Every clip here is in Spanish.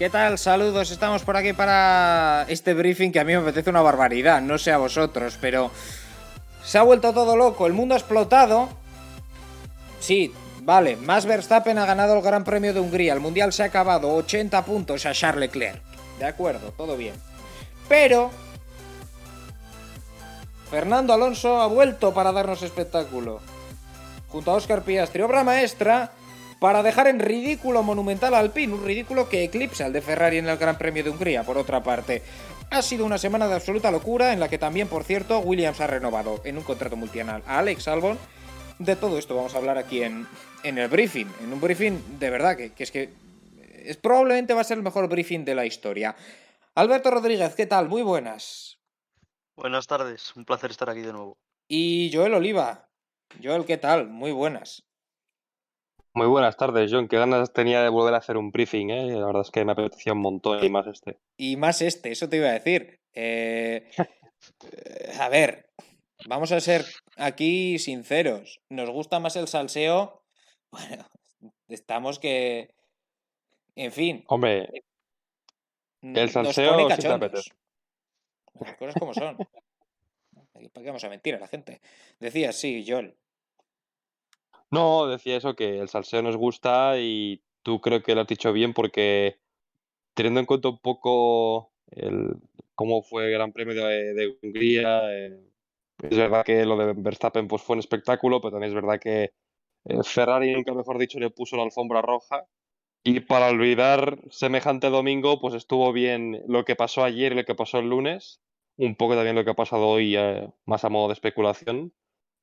¿Qué tal? Saludos, estamos por aquí para este briefing que a mí me apetece una barbaridad, no sé a vosotros, pero se ha vuelto todo loco, el mundo ha explotado. Sí, vale, Max Verstappen ha ganado el Gran Premio de Hungría, el Mundial se ha acabado, 80 puntos a Charles Leclerc. De acuerdo, todo bien. Pero Fernando Alonso ha vuelto para darnos espectáculo. Junto a Oscar Piastri, obra maestra para dejar en ridículo monumental al Alpine, un ridículo que eclipsa al de Ferrari en el Gran Premio de Hungría, por otra parte. Ha sido una semana de absoluta locura en la que también, por cierto, Williams ha renovado en un contrato multianual a Alex Albon. De todo esto vamos a hablar aquí en, en el briefing, en un briefing de verdad que, que es que es, probablemente va a ser el mejor briefing de la historia. Alberto Rodríguez, ¿qué tal? Muy buenas. Buenas tardes, un placer estar aquí de nuevo. Y Joel Oliva. Joel, ¿qué tal? Muy buenas. Muy buenas tardes, John. Qué ganas tenía de volver a hacer un briefing, ¿eh? La verdad es que me apetecía un montón y más este. Y más este, eso te iba a decir. Eh, a ver, vamos a ser aquí sinceros. ¿Nos gusta más el salseo? Bueno, estamos que... En fin. Hombre, el nos salseo pone sí cachondos. apetece. Las cosas como son. ¿Para qué vamos a mentir a la gente? Decías, sí, Joel. No, decía eso, que el salseo nos gusta y tú creo que lo has dicho bien porque teniendo en cuenta un poco el, cómo fue el Gran Premio de, Hungría, eh, es verdad que lo de Verstappen pues, fue un espectáculo, pero también es verdad que eh, Ferrari, nunca mejor dicho, le puso la alfombra roja. Y para olvidar semejante domingo, pues estuvo bien lo que pasó ayer y lo que pasó el lunes, un poco también lo que ha pasado hoy, eh, más a modo de especulación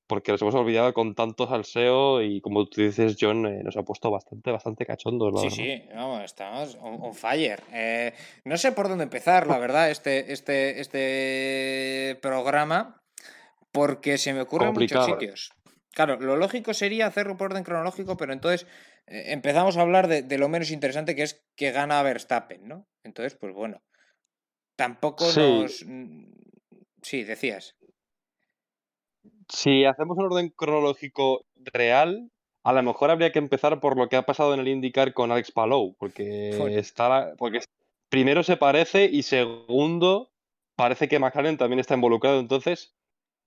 porque nos hemos olvidado con tanto salseo y como tú dices, John, eh, nos ha puesto bastante, bastante cachondos, la Sí, verdad. sí, vamos, estamos on, on fire. Eh, no sé por dónde empezar, la verdad, este, este, este programa, porque se me ocurren muchos Complicado. sitios. Claro, lo lógico sería hacerlo por orden cronológico, pero entonces eh, empezamos a hablar de, de lo menos interesante que es que gana Verstappen, ¿no? Entonces, pues bueno, tampoco Sí. nos... Sí, decías. Si hacemos un orden cronológico real, a lo mejor habría que empezar por lo que ha pasado en el IndyCar con Alex Palou, porque Joder. está la- porque primero se parece y segundo parece que McLaren también está involucrado, entonces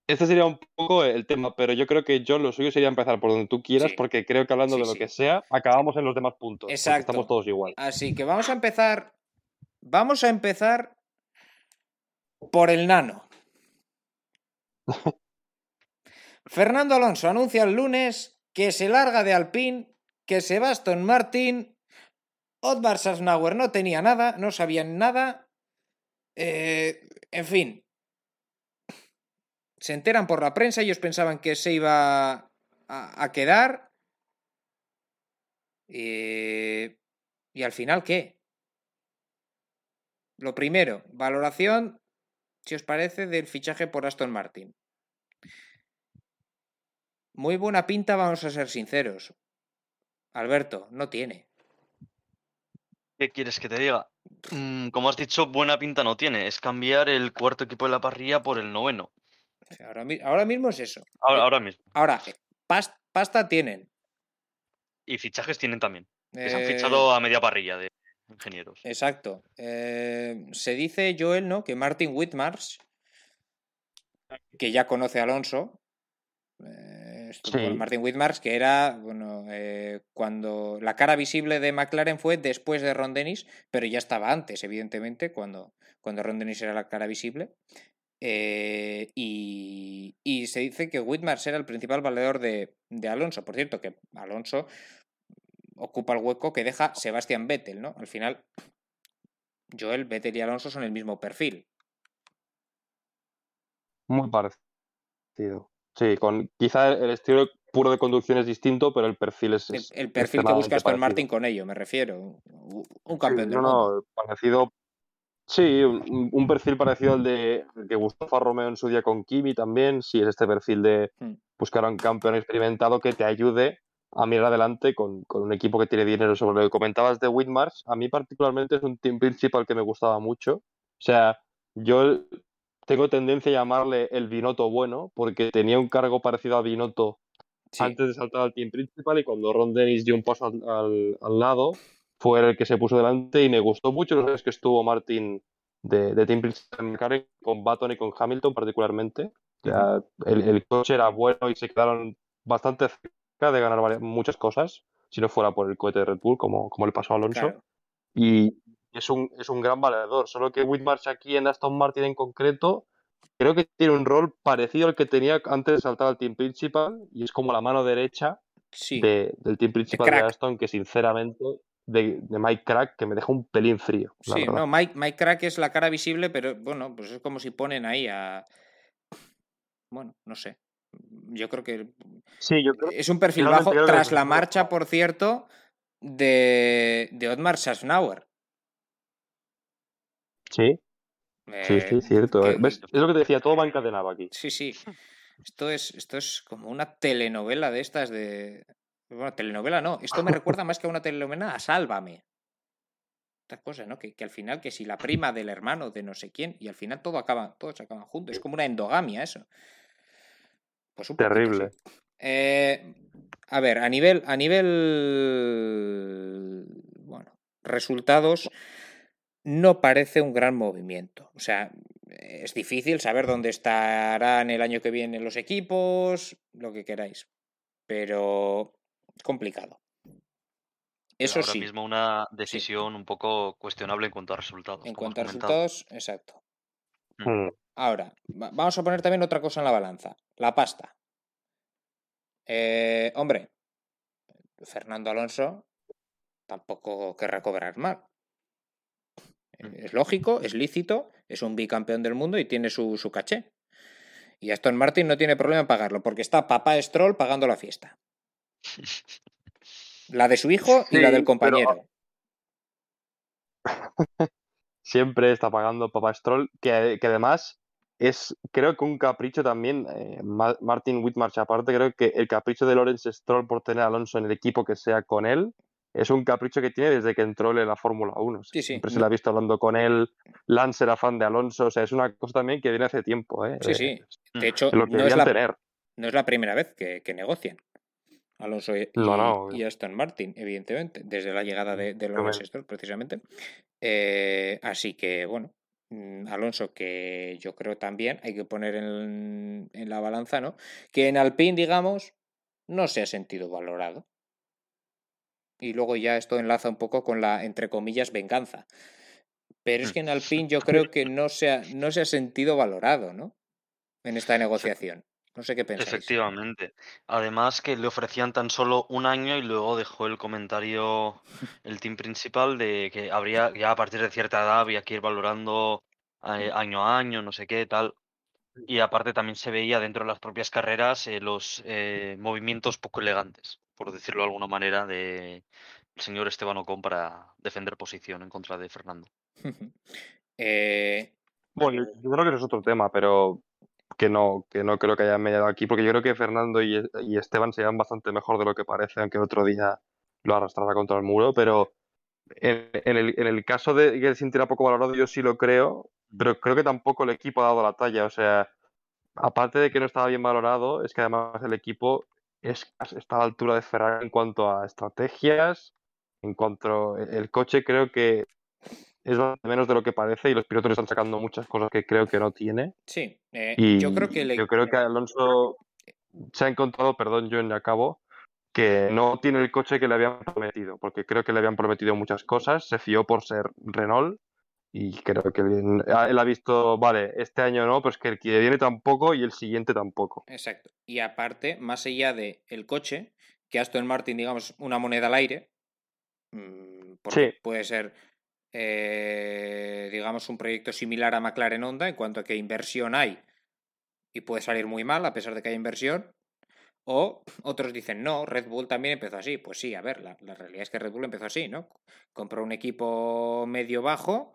este sería un poco el tema, pero yo creo que John lo suyo sería empezar por donde tú quieras, Sí. porque creo que hablando Sí, de lo sí. que sea, acabamos en los demás puntos, Exacto. estamos todos igual. Así que vamos a empezar. Vamos a empezar por el nano. Fernando Alonso anuncia el lunes que se larga de Alpine, que se va a Aston Martin. Otmar Sasnauer no tenía nada, no sabían nada. Eh, en fin. Se enteran por la prensa, ellos pensaban que se iba a, a quedar. Eh, ¿Y al final qué? Lo primero, valoración, si os parece, del fichaje por Aston Martin. Muy buena pinta, vamos a ser sinceros. Alberto, no tiene. ¿Qué quieres que te diga? Mm, como has dicho, buena pinta no tiene. Es cambiar el cuarto equipo de la parrilla por el noveno. Ahora, mi- ahora mismo es eso. Ahora, Eh, ahora mismo. Ahora, eh, pas- pasta tienen. Y fichajes tienen también. Que se han Eh, fichado a media parrilla de ingenieros. Exacto. Eh, se dice, Joel, ¿no? Que Martin Whitmarsh, que ya conoce a Alonso, eh, estuvo Sí. con Martin Whitmarsh, que era, bueno, eh, cuando la cara visible de McLaren fue después de Ron Dennis, pero ya estaba antes, evidentemente, cuando, cuando Ron Dennis era la cara visible. Eh, y, y se dice que Whitmarsh era el principal valedor de, de Alonso. Por cierto, que Alonso ocupa el hueco que deja Sebastian Vettel, ¿no? Al final, Joel, Vettel y Alonso son el mismo perfil. Muy parecido. Sí, con quizá el estilo puro de conducción es distinto, pero el perfil es. El, el perfil que busca Aston. Martin con ello, me refiero. Un campeón Sí, del no, mundo. no, parecido. Sí, un, un perfil parecido al de que gustó Romeo en su día con Kimi también. Sí, es este perfil de Hmm. buscar a un campeón experimentado que te ayude a mirar adelante con, con un equipo que tiene dinero. Sobre lo que comentabas de Whitmarsh, a mí particularmente es un team principal que me gustaba mucho. O sea, yo tengo tendencia a llamarle el Binotto bueno, porque tenía un cargo parecido a Binotto Sí, antes de saltar al team principal y cuando Ron Dennis dio un paso al, al- al lado, fue el que se puso delante y me gustó mucho los años que estuvo Martin de, de team principal en McLaren, con Baton y con Hamilton particularmente. Sea, el, el coche era bueno y se quedaron bastante cerca de ganar varias- muchas cosas, si no fuera por el cohete de Red Bull, como, como le pasó a Alonso. claro. Y es un, es un gran valedor, solo que Whitmarsh aquí en Aston Martin en concreto creo que tiene un rol parecido al que tenía antes de saltar al team principal y es como la mano derecha Sí, de- del team principal de. Aston que sinceramente de, de Mike Crack que me deja un pelín frío. la sí, verdad. no, Mike, Mike Crack es la cara visible, pero bueno, pues es como si ponen ahí a. Bueno, no sé. Yo creo que Sí, yo creo es un perfil bajo tras la marcha, por cierto, de, de Otmar Schaffnauer. Sí, sí, Eh, sí, cierto. que- eh. ¿Ves? Es lo que te decía, todo va encadenado aquí. Sí, sí. Esto es, esto es como una telenovela de estas de. Bueno, telenovela no. Esto me recuerda más que a una telenovela a Sálvame. Estas cosas, ¿no? Que, que al final, que si la prima del hermano de no sé quién, y al final todo acaba, todos acaban juntos. Es como una endogamia eso. Pues un Terrible. Eh, a ver, a nivel. A nivel. Bueno, resultados. No parece un gran movimiento. O sea, es difícil saber dónde estarán el año que viene los equipos, lo que queráis. Pero complicado. Eso Ahora sí, mismo una decisión un poco cuestionable en cuanto a resultados. en cuanto a resultados, exacto. Mm. Ahora, va- vamos a poner también otra cosa en la balanza. La pasta. Eh, hombre, Fernando Alonso tampoco querrá cobrar mal. Es lógico, es lícito, es un bicampeón del mundo y tiene su, su caché. Y Aston Martin no tiene problema en pagarlo, porque está papá Stroll pagando la fiesta. La de su hijo y la del pero- compañero. Siempre está pagando Papá Stroll, que, que además es, creo que un capricho también, eh, Ma- Martin Whitmarsh aparte, creo que el capricho de Lawrence Stroll por tener a Alonso en el equipo que sea con él, es un capricho que tiene desde que entró él en la Fórmula 1. Sí, sí. Siempre se le ha visto hablando con él, Lance era fan de Alonso, o sea, es una cosa también que viene hace tiempo. ¿eh? Sí, sí. De Mm. hecho, que no es, la, tener. no es la primera vez que, que negocian. Alonso y, No, no. y Aston Martin, evidentemente, desde la llegada de, de. Lawrence Stroll, precisamente. Eh, así que, bueno, mm, Alonso, que yo creo también hay que poner en, en la balanza, ¿no? Que en Alpine, digamos, no se ha sentido valorado. Y luego ya esto enlaza un poco con la, entre comillas, venganza. Pero es Mm. que en Alpine yo creo que no se ha, no se ha sentido valorado, ¿no? En esta negociación. No sé qué pensáis. Efectivamente. Además que le ofrecían tan solo un año y luego dejó el comentario el team principal de que habría ya a partir de cierta edad había que ir valorando eh, año a año, no sé qué, tal. Y aparte también se veía dentro de las propias carreras eh, los eh, movimientos poco elegantes, por decirlo de alguna manera, de el señor Esteban Ocon para defender posición en contra de Fernando. Eh, Bueno, yo- creo que eso es otro tema, pero que no, que no creo que hayan mediado aquí, porque yo creo que Fernando y, y Esteban se llevan bastante mejor de lo que parece, aunque el otro día lo arrastrará contra el muro, pero en, en el, en el caso de que se sintiera poco valorado, yo sí lo creo, pero creo que tampoco el equipo ha dado la talla. O sea, aparte de que no estaba bien valorado, es que además el equipo es, está a la altura de Ferrari en cuanto a estrategias, en cuanto el coche creo que es menos de lo que parece y los pilotos están sacando muchas cosas que creo que no tiene. Sí, eh, Y yo creo que le- yo creo que Alonso se ha encontrado, perdón, yo ya acabo, que no tiene el coche que le habían prometido, porque creo que le habían prometido muchas cosas, se fió por ser Renault y creo que él, él ha visto, vale, este año no, pues que el que viene tampoco y el siguiente tampoco. Exacto. Y aparte, más allá de el coche, que Aston Martin, digamos, una moneda al aire, mm, porque Sí. puede ser, eh, digamos, un proyecto similar a McLaren Honda en cuanto a que inversión hay y puede salir muy mal a pesar de que haya inversión. O otros dicen, no, Red Bull también empezó así. Pues sí, a ver, la, la realidad es que Red Bull empezó así, ¿no? Compró un equipo medio bajo,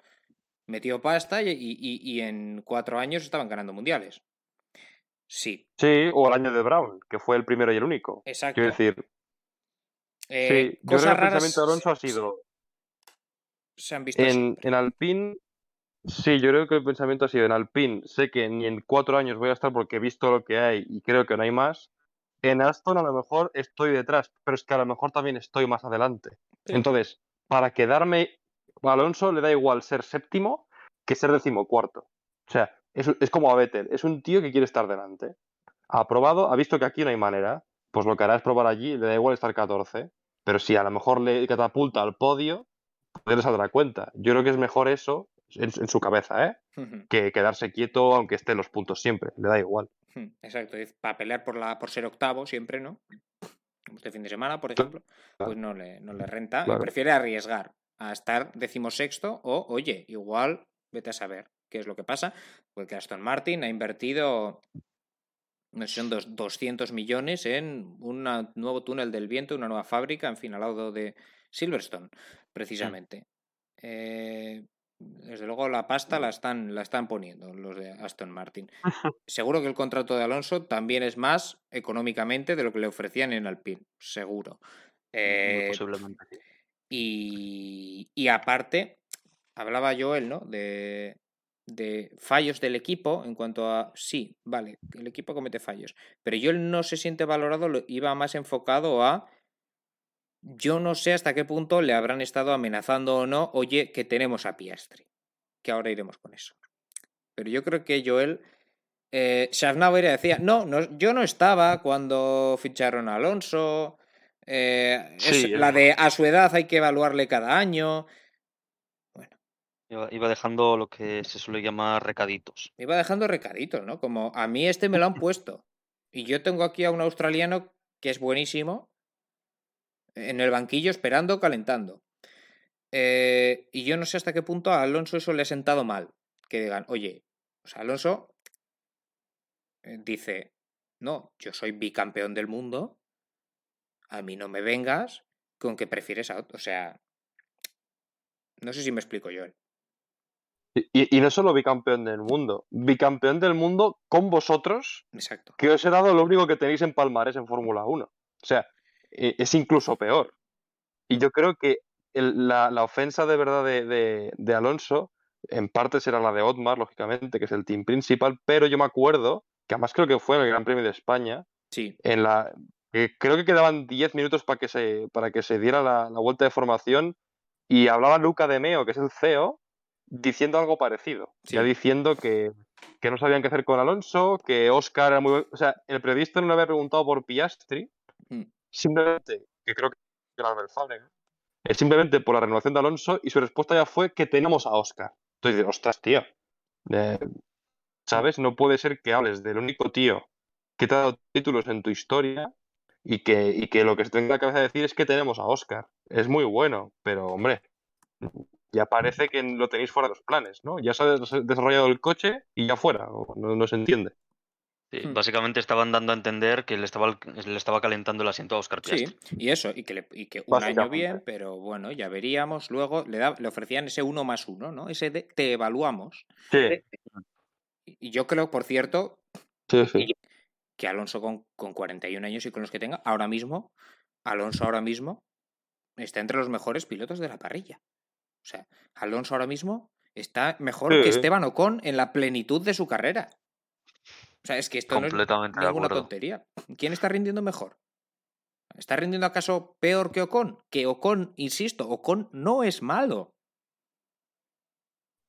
metió pasta y, y- y- en cuatro años estaban ganando mundiales. Sí, Sí, o el año de Brown, que fue el primero y el único. exacto. Quiero decir, Eh, sí, yo creo que el pensamiento de Alonso ha sido se han visto en, en Alpine. Sí, yo creo que el pensamiento ha sido en Alpine. Sé que ni en cuatro años voy a estar porque he visto lo que hay y creo que no hay más. En Aston a lo mejor estoy detrás, pero es que a lo mejor también estoy más adelante. Sí. Entonces, para quedarme, a Alonso le da igual ser séptimo que ser decimocuarto. O sea, es, es como a Vettel, es un tío que quiere estar delante. Ha probado, ha visto que aquí no hay manera, pues lo que hará es probar allí, le da igual estar 14, pero si a lo mejor le catapulta al podio, pues le saldrá cuenta. Yo creo que es mejor eso en, en su cabeza, ¿eh? Que quedarse quieto aunque esté en los puntos siempre, le da igual. Exacto, para pelear por, la, por ser octavo siempre, ¿no? Como este fin de semana, por ejemplo, pues no le, no le renta. Claro. Prefiere arriesgar a estar decimosexto o, oye, igual, vete a saber qué es lo que pasa, porque Aston Martin ha invertido, no sé, son dos- 200 millones en un nuevo túnel del viento, una nueva fábrica, en fin, al lado de Silverstone, precisamente. Eh, desde luego la pasta la están, la están poniendo los de Aston Martin. Seguro que el contrato de Alonso también es más económicamente de lo que le ofrecían en Alpine, seguro. Muy Eh, posiblemente. Y, aparte, hablaba Joel, ¿no? De, de fallos del equipo en cuanto a, sí, vale, el equipo comete fallos, pero Joel no se siente valorado, lo- iba más enfocado a, yo no sé hasta qué punto le habrán estado amenazando o no, oye, que tenemos a Piastri, que ahora iremos con eso. Pero yo creo que Joel... Eh, Schaffnauer decía, no, no, yo no estaba cuando ficharon a Alonso. Eh, es Sí, la de a su edad hay que evaluarle cada año. Iba, iba dejando lo que se suele llamar recaditos. Iba dejando recaditos, ¿no? Como a mí este me lo han puesto. Y yo tengo aquí a un australiano que es buenísimo en el banquillo esperando, calentando. Eh, y yo no sé hasta qué punto a Alonso eso le ha sentado mal. Que digan, oye, o sea, Alonso eh, dice, no, yo soy bicampeón del mundo, a mí no me vengas con que prefieres a otro. O sea, no sé si me explico yo. Y, y no solo bicampeón del mundo, bicampeón del mundo con vosotros, Exacto. que os he dado lo único que tenéis en Palmares en Fórmula 1. O sea, e- es incluso peor. Y yo creo que el- la, la ofensa de verdad de, de- de Alonso, en parte será la de Otmar, lógicamente, que es el team principal, pero yo me acuerdo, que además creo que fue en el Gran Premio de España, Sí. en la que creo que quedaban 10 minutos para que se, para que se diera la, la vuelta de formación y hablaba Luca de Meo, que es el CEO, diciendo algo parecido. Ya diciendo que, que no sabían qué hacer con Alonso, que Oscar era muy... O sea, el periodista no le había preguntado por Piastri, Mm. simplemente, que creo que era Albert Fábrega, es simplemente por la renovación de Alonso y su respuesta ya fue que tenemos a Oscar. Entonces, ostras, tío. eh, ¿Sabes? No puede ser que hables del único tío que te ha dado títulos en tu historia y que, y que lo que se tenga en la cabeza de decir es que tenemos a Oscar. Es muy bueno, pero hombre, ya parece que lo tenéis fuera de los planes, ¿no? Ya se ha des- desarrollado el coche y ya fuera, o no, no se entiende. Sí, Hmm. Básicamente estaban dando a entender que le estaba, le estaba calentando el asiento a Oscar Sí, Piastri. y eso, y que, le- y que un año bien, pero bueno, ya veríamos. Luego le, da- le ofrecían ese uno más uno, ¿no? Ese de te evaluamos. Sí, Y y yo creo, por cierto, sí, sí. Que Alonso con, con 41 años y con los que tenga, ahora mismo, Alonso ahora mismo, está entre los mejores pilotos de la parrilla. O sea, Alonso ahora mismo está mejor que. Esteban Ocon en la plenitud de su carrera. O sea, es que esto no es ninguna tontería. ¿Quién está rindiendo mejor? ¿Está rindiendo acaso peor que Ocon? Que Ocon, insisto, Ocon no es malo.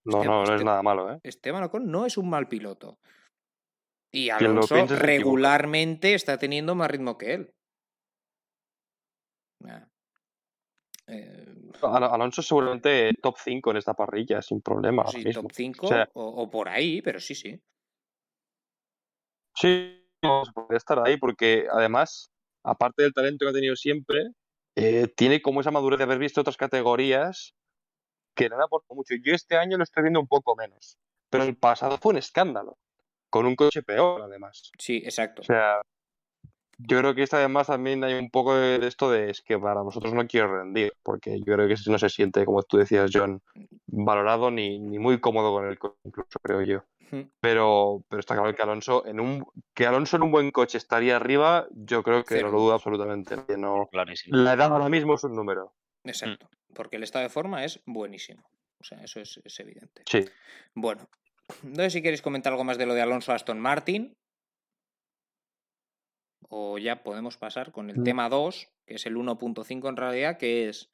No, Hostia, no, no es este- nada malo, ¿eh? Esteban Ocon no es un mal piloto. Y Alonso piense regularmente está teniendo más ritmo que él. Ah. Eh, Al- Alonso seguramente top 5 en esta parrilla, sin problema. sí, mismo. top 5 O sea, o, o por ahí, pero sí, sí. sí, puede estar ahí porque además, aparte del talento que ha tenido siempre, eh, tiene como esa madurez de haber visto otras categorías que le han aportado mucho. Yo este año lo estoy viendo un poco menos, pero el pasado fue un escándalo, con un coche peor además. Sí, exacto. O sea, yo creo que esta además también hay un poco de esto de es que para nosotros no quiero rendir, porque yo creo que no se siente, como tú decías, John, valorado ni, ni muy cómodo con el coche, incluso creo yo. Pero, pero está claro que Alonso en un que Alonso en un buen coche estaría arriba, yo creo que Cero no lo duda dudas. absolutamente. no, Clarísimo. la edad ahora mismo es un número. Exacto. Porque el estado de forma es buenísimo. O sea, eso es, es evidente. Sí. Bueno, no sé si queréis comentar algo más de lo de Alonso Aston Martin. O ya podemos pasar con el Mm. tema 2, que es el 1.5 en realidad, que es.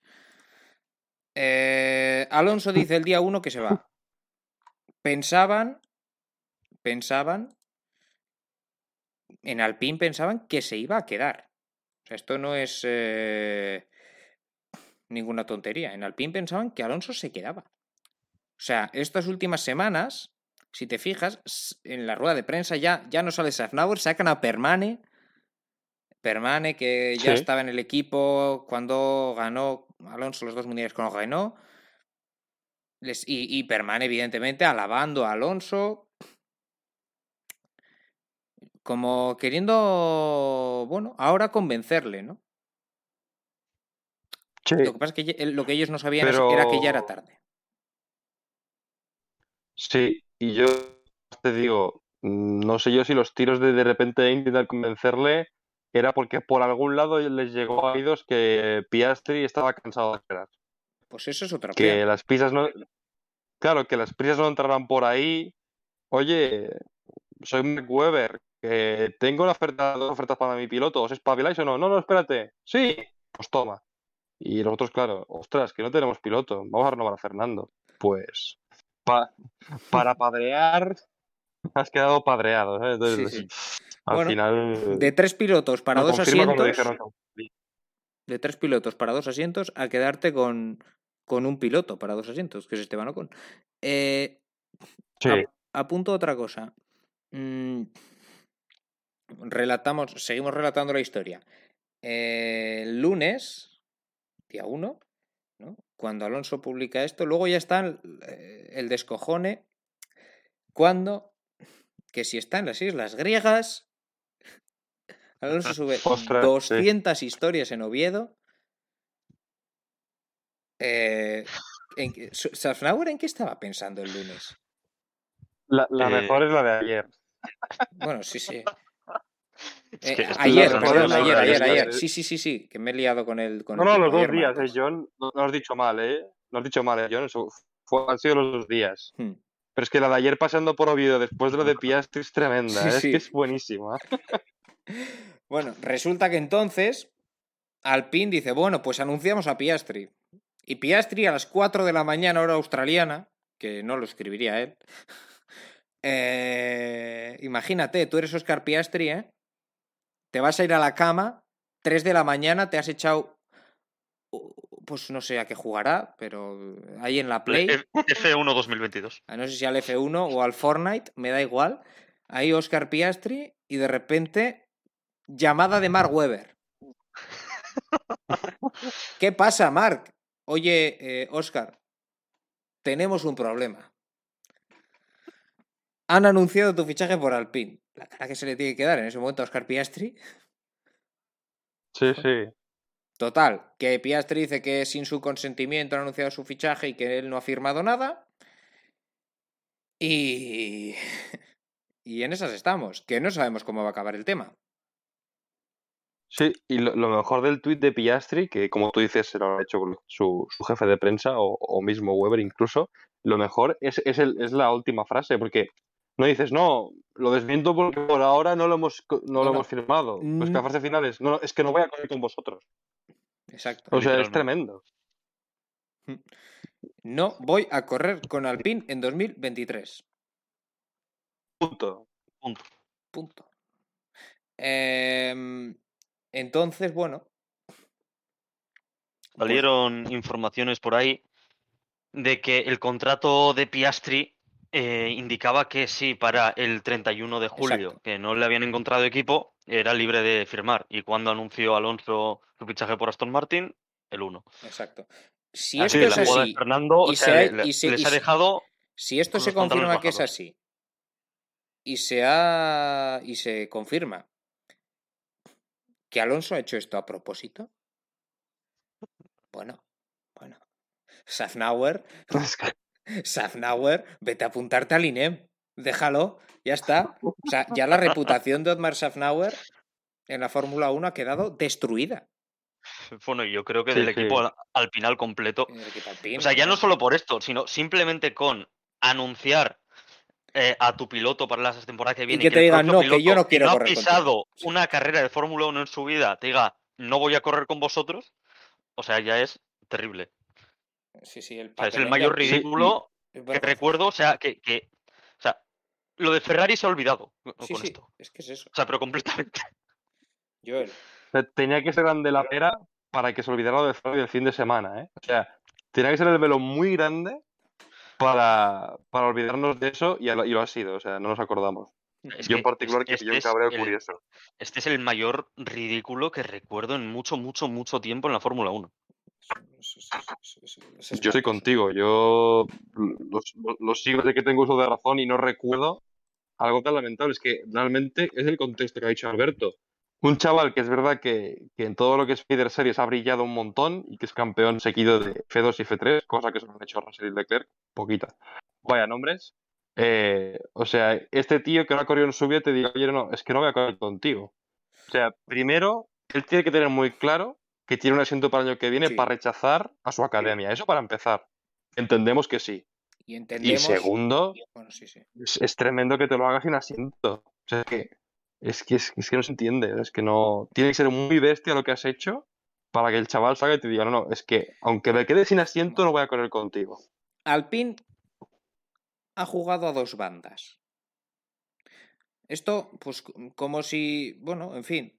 eh, Alonso dice el día 1 que se va. Pensaban. Pensaban. En Alpine pensaban que se iba a quedar. O sea, esto no es eh, ninguna tontería. En Alpine pensaban que Alonso se quedaba. O sea, estas últimas semanas, si te fijas, en la rueda de prensa ya, ya no sale Safnauer, sacan a Permane. Permane, que ya Sí. estaba en el equipo cuando ganó Alonso los dos mundiales con Renault. Les- y, y Permane, evidentemente, alabando a Alonso. Como queriendo, bueno, ahora convencerle, ¿no? Sí. Lo que pasa es que lo que ellos no sabían era que ya era tarde. Sí, y yo te digo, no sé yo si los tiros de de repente intentar convencerle era porque por algún lado les llegó a oídos que Piastri estaba cansado de esperar. Pues eso es otra Que las prisas no. Claro, que las prisas no entrarán por ahí. Oye, soy Mark Webber, que tengo una oferta, dos ofertas para mi piloto, ¿os espabiláis o no? No, no, espérate. Sí, pues toma. Y los otros, claro, ostras, que no tenemos piloto, vamos a renovar a Fernando. Pues, pa- para padrear, has quedado padreado. ¿sabes? Entonces, Sí, sí. al Bueno, final. De tres pilotos para dos asientos. dijeron De tres pilotos para dos asientos a quedarte con, con un piloto para dos asientos, que es Esteban Ocon. Eh, Sí, ap- apunto otra cosa. Mm, relatamos, seguimos relatando la historia. Eh, el lunes, día 1, ¿no? Cuando Alonso publica esto, luego ya está el, eh, el descojone cuando, que si está en las islas griegas, Alonso sube Ostras, sí. 200 historias en Oviedo. Eh, ¿en Safnauer en qué estaba pensando el lunes? la, la Eh, mejor es la de ayer. Bueno, sí, sí. Es Eh, que ayer, perdón, ayer, ayer, ayer. ayer. Sí, sí, sí, sí, que me he liado con el. Con No, el no, los dos Ayer días, eh, John. No, no has dicho mal, ¿eh? No has dicho mal, eh, John. Eso fue, han sido los dos días. Hmm. Pero es que la de ayer pasando por Oviedo después de lo de Piastri es tremenda, Sí, ¿eh? es sí. que es buenísima. Bueno, resulta que entonces Alpine dice, bueno, pues anunciamos a Piastri. Y Piastri a las 4 de la mañana, hora australiana, que no lo escribiría él. eh, imagínate, tú eres Oscar Piastri, ¿eh? Te vas a ir a la cama, 3 de la mañana, te has echado, pues no sé a qué jugará, pero ahí en la Play. F- F1 2022. a no sé si al F1 o al Fortnite, me da igual. Ahí Oscar Piastri y de repente llamada de Mark Webber. ¿Qué pasa, Mark? Oye, eh, Oscar, tenemos un problema. Han anunciado tu fichaje por Alpine. La cara que se le tiene que dar en ese momento a Oscar Piastri. Sí, sí. Total, que Piastri dice que sin su consentimiento han anunciado su fichaje y que él no ha firmado nada. Y. Y en esas estamos, que no sabemos cómo va a acabar el tema. Sí, y lo, lo mejor del tuit de Piastri, que como tú dices se lo ha hecho su, su jefe de prensa o, o mismo Weber incluso, lo mejor es, es, el- es la última frase, porque no dices, no, lo desmiento porque por ahora no lo hemos, no lo hemos firmado. Pues que la Mm. frase final es, no, es que no voy a correr con vosotros. Exacto. O sea, es tremendo. No voy a correr con Alpine en 2023. Punto. Punto. Punto. Em, entonces, bueno. pues- Salieron informaciones por ahí de que el contrato de Piastri eh, indicaba que sí, para el 31 de julio, Exacto. que no le habían encontrado equipo, era libre de firmar. Y cuando anunció Alonso su fichaje por Aston Martin, el 1. Exacto. Si Así esto es así, Fernando, o y sea, se ha- le- y se- les y ha dejado si esto se confirma que es así y se ha y se confirma que Alonso ha hecho esto a propósito, bueno, bueno. Safnauer, Safnauer, vete a apuntarte al INEM. Déjalo, ya está. O sea, ya la reputación de Otmar Safnauer en la Fórmula 1 ha quedado destruida. Bueno, yo creo que Sí, del sí. equipo al, al final completo. O sea, ya no solo por esto, sino simplemente con anunciar eh, a tu piloto para la temporada que viene que te digan, "No, que yo no quiero ha correr contigo". pisado una carrera de Fórmula 1 en su vida, te diga, no voy a correr con vosotros, o sea, ya es terrible. Sí, sí, el O sea, es el mayor ridículo que recuerdo, o sea, que, que- o sea, lo de Ferrari se ha olvidado con Sí, con sí, esto. es que es eso. O sea, pero completamente. Joel. o sea, tenía que ser grande la pera para que se olvidara lo de Ferrari del fin de semana, ¿eh? O sea, tenía que ser el velo muy grande para, para olvidarnos de eso y, lo- y lo ha sido, o sea, no nos acordamos. Es Yo en particular es- que este yo un es el- curioso. Este es el mayor ridículo que recuerdo en mucho, mucho, mucho tiempo en la Fórmula 1. Yo estoy contigo, yo los sigo de que tengo uso de razón y no recuerdo algo tan lamentable. Es que realmente es el contexto que ha dicho Alberto. Un chaval que es verdad que, que en todo lo que es Feeder Series ha brillado un montón y que es campeón seguido de F2 y F3, cosa que solo han hecho Russell y Leclerc, poquita. Vaya nombres. Eh, o sea, este tío que no ha corrido en su vida te diga, oye, no, es que no voy a correr contigo. O sea, primero, él tiene que tener muy claro que tiene un asiento para el año que viene Sí. para rechazar a su academia. Eso para empezar. Entendemos que sí. Y segundo, Bueno, sí, sí. es, es tremendo que te lo hagas sin asiento. O sea, es que, es que, es, es que no se entiende. Es que no. Tiene que ser muy bestia lo que has hecho para que el chaval salga y te diga, no, no, es que aunque me quede sin asiento, no voy a correr contigo. Alpine ha jugado a dos bandas. Esto, pues, como si. Bueno, en fin.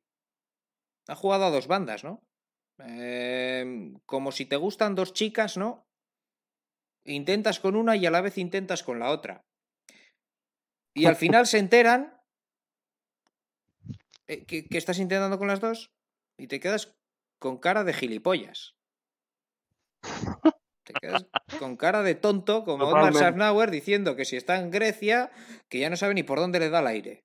Ha jugado a dos bandas, ¿no? Em, como si te gustan dos chicas, ¿no? Intentas con una y a la vez intentas con la otra. Y al final se enteran eh, que, que estás intentando con las dos y te quedas con cara de gilipollas. Te quedas con cara de tonto, como Otmar. Safnauer diciendo que si está en Grecia, que ya no sabe ni por dónde le da el aire.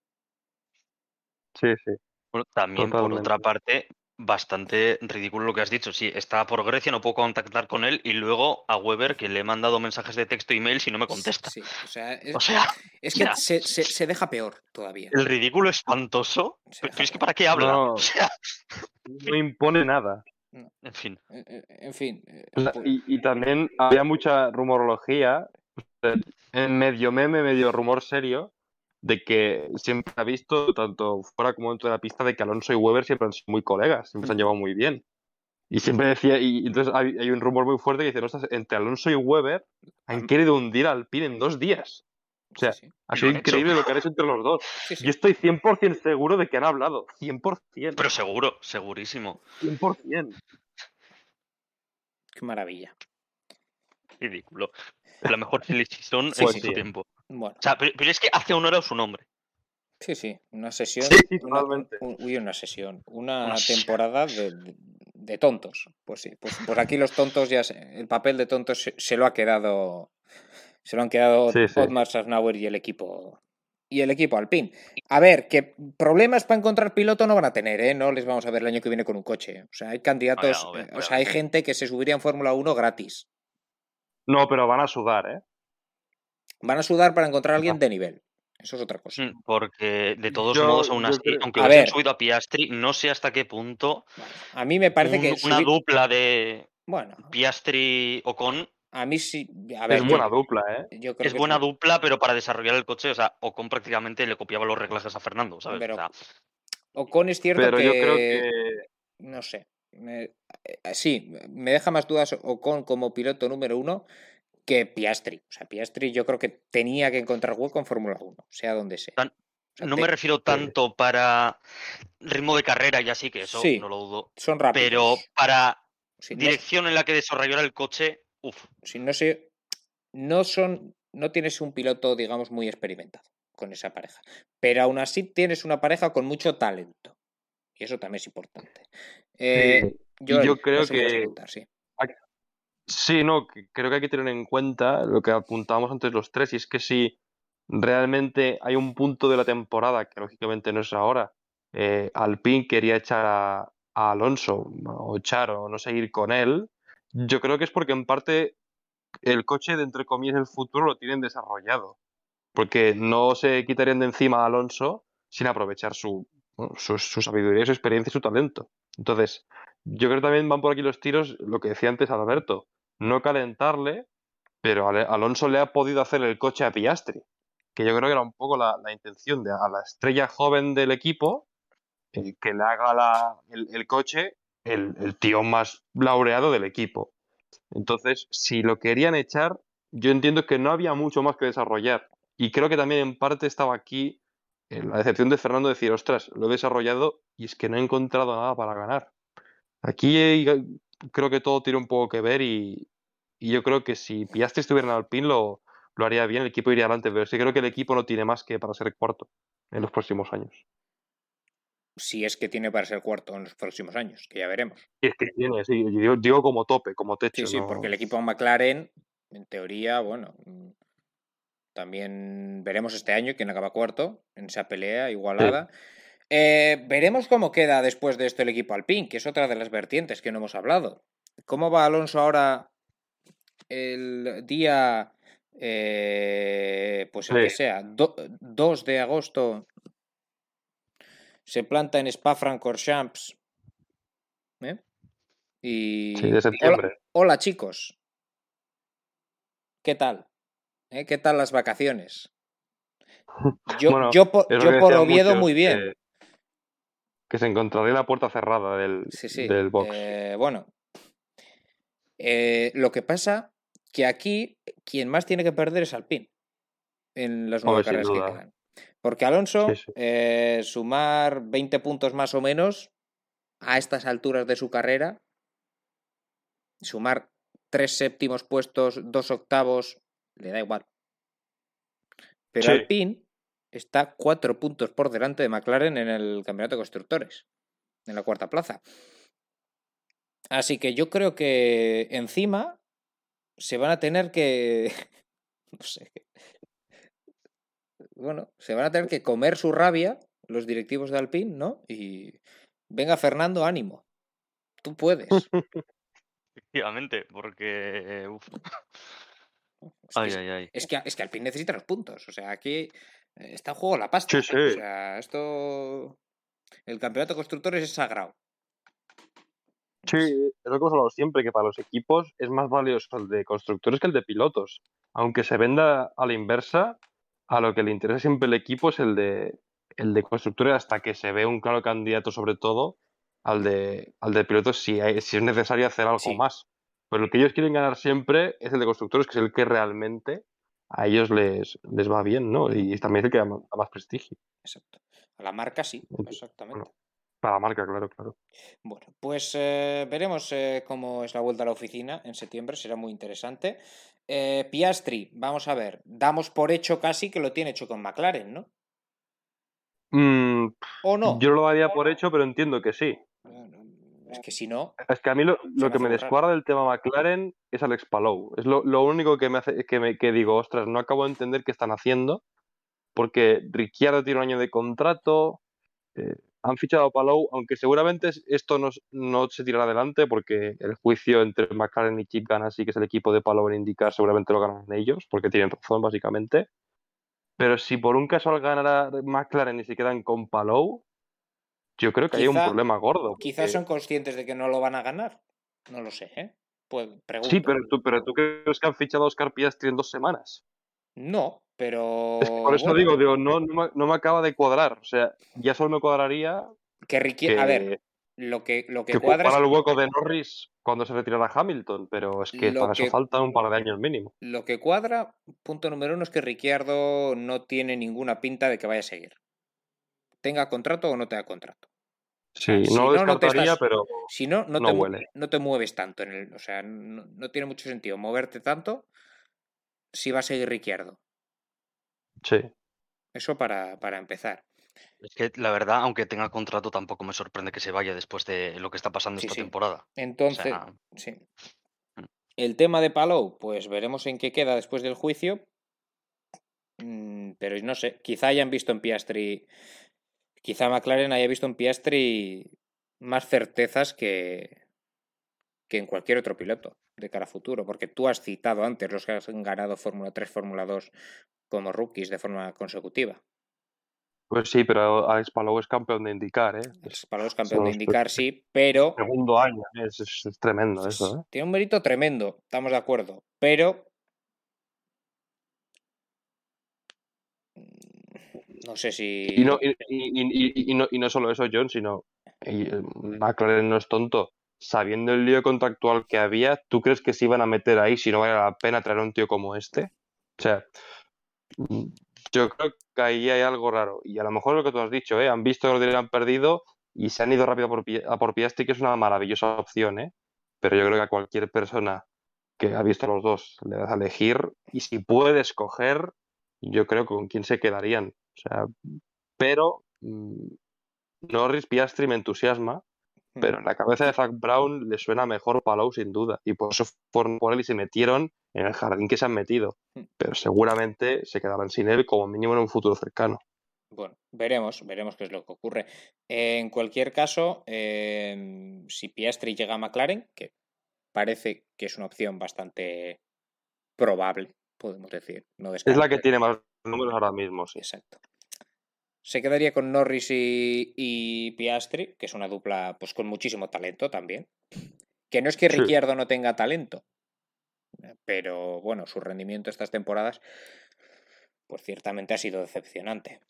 Sí, sí. Bueno, también, por otra parte, bastante ridículo lo que has dicho. Sí, está por Grecia, no puedo contactar con él y luego a Weber, que le he mandado mensajes de texto y mail si no me contesta. Sí, o sea, es, O sea, es que se, se- se deja peor todavía. el ridículo espantoso. Pero es que. ¿para qué habla? No. O sea, No impone nada. en fin. En fin. eh, O sea, pues- y, y también había mucha rumorología, en medio meme, medio rumor serio, de que siempre ha visto, tanto fuera como dentro de la pista, de que Alonso y Weber siempre han sido muy colegas, siempre se han llevado muy bien. Y siempre decía, y entonces hay, hay un rumor muy fuerte que dice, no, ostras, entre Alonso y Weber han Am- querido hundir al Alpine en dos días. O sea, sí, sí, ha sido lo han hecho. increíble lo que han hecho entre los dos. sí, sí. Yo estoy 100% seguro de que han hablado. 100%. Pero seguro, segurísimo. 100%. Qué maravilla. Ridículo. La mejor felicitación Sí, en mucho tiempo. Bueno, O sea, pero, pero es que hace honor a su nombre. sí, sí. Una sesión. Sí, sí, una, totalmente. un- uy, una sesión. Una Una temporada de, de- de tontos. Pues sí. Pues, pues aquí los tontos ya. se- el papel de tontos se, se lo ha quedado. Se lo han quedado Sí, sí. Otmar Safnauer y el equipo. Y el equipo Alpine. A ver, que problemas para encontrar piloto no van a tener, ¿eh? No les vamos a ver el año que viene con un coche. O sea, hay candidatos. Vaya, eh, o sea, hay gente que se subiría en Fórmula 1 gratis. No, pero van a sudar, ¿eh? Van a sudar para encontrar a alguien de nivel. Eso es otra cosa. Mm, Porque de todos Yo- modos, aún así, creo- aunque ver. subido a Piastri, no sé hasta qué punto Bueno, a mí me parece un- que una subir- dupla de Bueno, Piastri-Ocon a mí sí. A ver, Es yo- buena dupla, ¿eh? yo creo es que buena sí. dupla, pero para desarrollar el coche, o sea, Ocon prácticamente le copiaba los reglajes a Fernando, ¿sabes? Pero O sea, Ocon es cierto Pero que. yo creo que No sé. me- eh, sí, me deja más dudas Ocon como piloto número uno que Piastri. O sea, Piastri yo creo que tenía que encontrar hueco en Fórmula 1, sea donde sea. Tan- O sea, no te- me refiero tanto para ritmo de carrera y así, que eso Sí. no lo dudo. Son rápidos. Pero para Sí, no- dirección en la que desarrollar el coche, uff. si no sé, no son, no tienes un piloto, digamos, muy experimentado con esa pareja. Pero aún así tienes una pareja con mucho talento. Y eso también es importante. Eh, yo no creo sé que- preguntar, sí. Sí, no, creo que hay que tener en cuenta lo que apuntábamos antes los tres, y es que si realmente hay un punto de la temporada, que lógicamente no es ahora, eh, Alpine quería echar a, Alonso, o echar o no seguir con él, yo creo que es porque en parte el coche de entre comillas el futuro lo tienen desarrollado, porque no se quitarían de encima a Alonso sin aprovechar su, su, su sabiduría, su experiencia y su talento. Entonces, yo creo que también van por aquí los tiros, lo que decía antes Alberto, no calentarle, pero Alonso le ha podido hacer el coche a Piastri, que yo creo que era un poco la, intención de a la estrella joven del equipo, que le haga la- el, coche el, el tío más laureado del equipo. Entonces, si lo querían echar, yo entiendo que no había mucho más que desarrollar. Y creo que también en parte estaba aquí la decepción de Fernando de decir, ostras, lo he desarrollado y es que no he encontrado nada para ganar. Aquí creo que todo tiene un poco que ver y, y yo creo que si Piastri estuviera en Alpine lo, lo haría bien, el equipo iría adelante, pero sí creo que el equipo no tiene más que para ser cuarto en los próximos años. Si es que tiene para ser cuarto en los próximos años, que ya veremos. Y es que tiene, sí, yo digo, como tope, como techo. Sí, sí, no- porque el equipo McLaren, en teoría, bueno, también veremos este año quién acaba cuarto en esa pelea igualada. Eh, veremos cómo queda después de esto el equipo Alpine, que es otra de las vertientes que no hemos hablado. ¿Cómo va Alonso ahora el día, eh, pues el que sea, do- 2 de agosto? Se planta en Spa-Francorchamps. ¿eh? Y, Sí, de hola, septiembre. hola, chicos. ¿Qué tal? ¿Eh? ¿Qué tal las vacaciones? Yo, Bueno, yo por, yo por Oviedo muchos, muy bien. Que se encontraría la puerta cerrada del, Sí, sí. del box. eh, bueno. Eh, lo que pasa que aquí quien más tiene que perder es Alpine en las nueve carreras que quedan. Porque Alonso, Sí, eh, sumar 20 puntos más o menos a estas alturas de su carrera, sumar tres séptimos puestos, dos octavos, le da igual. Pero. Alpine está cuatro puntos por delante de McLaren en el campeonato de constructores, en la cuarta plaza. Así que yo creo que encima se van a tener que. No sé. Bueno, se van a tener que comer su rabia los directivos de Alpine, ¿no? Y. Venga, Fernando, ánimo. Tú puedes. Efectivamente, porque. uf. Es que, Ay, es- ay, ay. es que, es que Alpine necesita los puntos. O sea, aquí eh, está en juego la pasta. Sí, O sí. sea, esto. El campeonato de constructores es sagrado. Sí, es lo que hemos hablado siempre, que para los equipos es más valioso el de constructores que el de pilotos. Aunque se venda a la inversa, a lo que le interesa siempre el equipo es el de, el de constructores hasta que se ve un claro candidato sobre todo al de, al de pilotos si, hay- si es necesario hacer algo Sí. más. Pero el que ellos quieren ganar siempre es el de constructores, que es el que realmente a ellos les, les va bien, ¿no? Y también es el que da más, prestigio. Exacto. A la marca sí, exactamente. bueno. Para la marca, claro, claro. Bueno, pues eh, veremos eh, cómo es la vuelta a la oficina en septiembre, será muy interesante. Eh, Piastri, vamos a ver, damos por hecho casi que lo tiene hecho con McLaren, ¿no? Mm, ¿O no? Yo lo daría por hecho, pero entiendo que sí. Bueno, Es que si no, Es que a mí lo, que me descuadra del tema McLaren es Alex Palou. Es lo, lo único que me hace que, me, que digo, ostras, no acabo de entender qué están haciendo. Porque Ricciardo tiene un año de contrato. eh, han fichado a Palou, aunque seguramente es- esto no, no se tirará adelante porque el juicio entre McLaren y Chip Ganassi, que es el equipo de Palou en indicar, seguramente lo ganan ellos, porque tienen razón, básicamente. Pero si por un casual ganara McLaren y se quedan con Palou, yo creo que hay un problema gordo. Quizás son conscientes de que no lo van a ganar. No lo sé, ¿eh? Pues pregunto. Sí, pero tú, pero tú crees que han fichado a Oscar Piastri en dos semanas. No, pero. Es que por eso bueno, digo, digo no, no, me, no me acaba de cuadrar. O sea, ya solo me cuadraría que Ricky- que, A ver, lo que, lo que que cuadra es ocupara el hueco de Norris cuando se retirara Hamilton, pero es que Lo para eso faltan un par de años mínimo. Lo que cuadra, punto número uno, es que Ricciardo no tiene ninguna pinta de que vaya a seguir. Tenga contrato o no tenga contrato. Sí, si no lo no, no te estás- pero Si no, no, No te, huele. no te mueves tanto en el. O sea, no, no tiene mucho sentido moverte tanto si va a seguir Ricciardo. sí. Eso para, para empezar. Es que la verdad, aunque tenga contrato, tampoco me sorprende que se vaya después de lo que está pasando Sí, esta sí. temporada. O Entonces, sea, sí. Mm. El tema de Palou, pues veremos en qué queda después del juicio. Mm, Pero no sé, quizá hayan visto en Piastri. Quizá McLaren haya visto en Piastri más certezas que, que en cualquier otro piloto de cara a futuro. Porque tú has citado antes los que han ganado Fórmula 3, Fórmula 2 como rookies de forma consecutiva. Pues sí, pero Alex Palou es campeón de indicar, ¿eh? Es Palou es campeón de indicar, sí, pero segundo año, ¿eh? es, es- es tremendo eso, ¿eh? Tiene un mérito tremendo, estamos de acuerdo. Pero. No sé si. Y no, y, y- y- no, no solo eso, John, sino eh, McLaren no es tonto. Sabiendo el lío contractual que había, ¿tú crees que se iban a meter ahí si no vale la pena traer a un tío como este? O sea, mm, yo creo que ahí hay algo raro. Y a lo mejor lo que tú has dicho, ¿eh? Han visto que lo han perdido y se han ido rápido por, a por Piastri, que es una maravillosa opción, ¿eh? Pero yo creo que a cualquier persona que ha visto a los dos le das a elegir y si puede escoger, yo creo que con quién se quedarían. O sea, pero mm, Norris Piastri me entusiasma, Mm. pero en la cabeza de Zach Brown le suena mejor Palou sin duda. Y por eso fueron por él y se metieron en el jardín que se han metido. Mm. Pero seguramente se quedarán sin él como mínimo en un futuro cercano. Bueno, veremos, veremos qué es lo que ocurre. Eh, en cualquier caso, eh, si Piastri llega a McLaren, que parece que es una opción bastante probable, podemos decir. No Es la que tiene más números ahora mismo, sí. Exacto. Se quedaría con Norris y, y Piastri, que es una dupla pues con muchísimo talento también. Que no es que Sí. Ricciardo no tenga talento, pero bueno, su rendimiento estas temporadas, pues ciertamente ha sido decepcionante.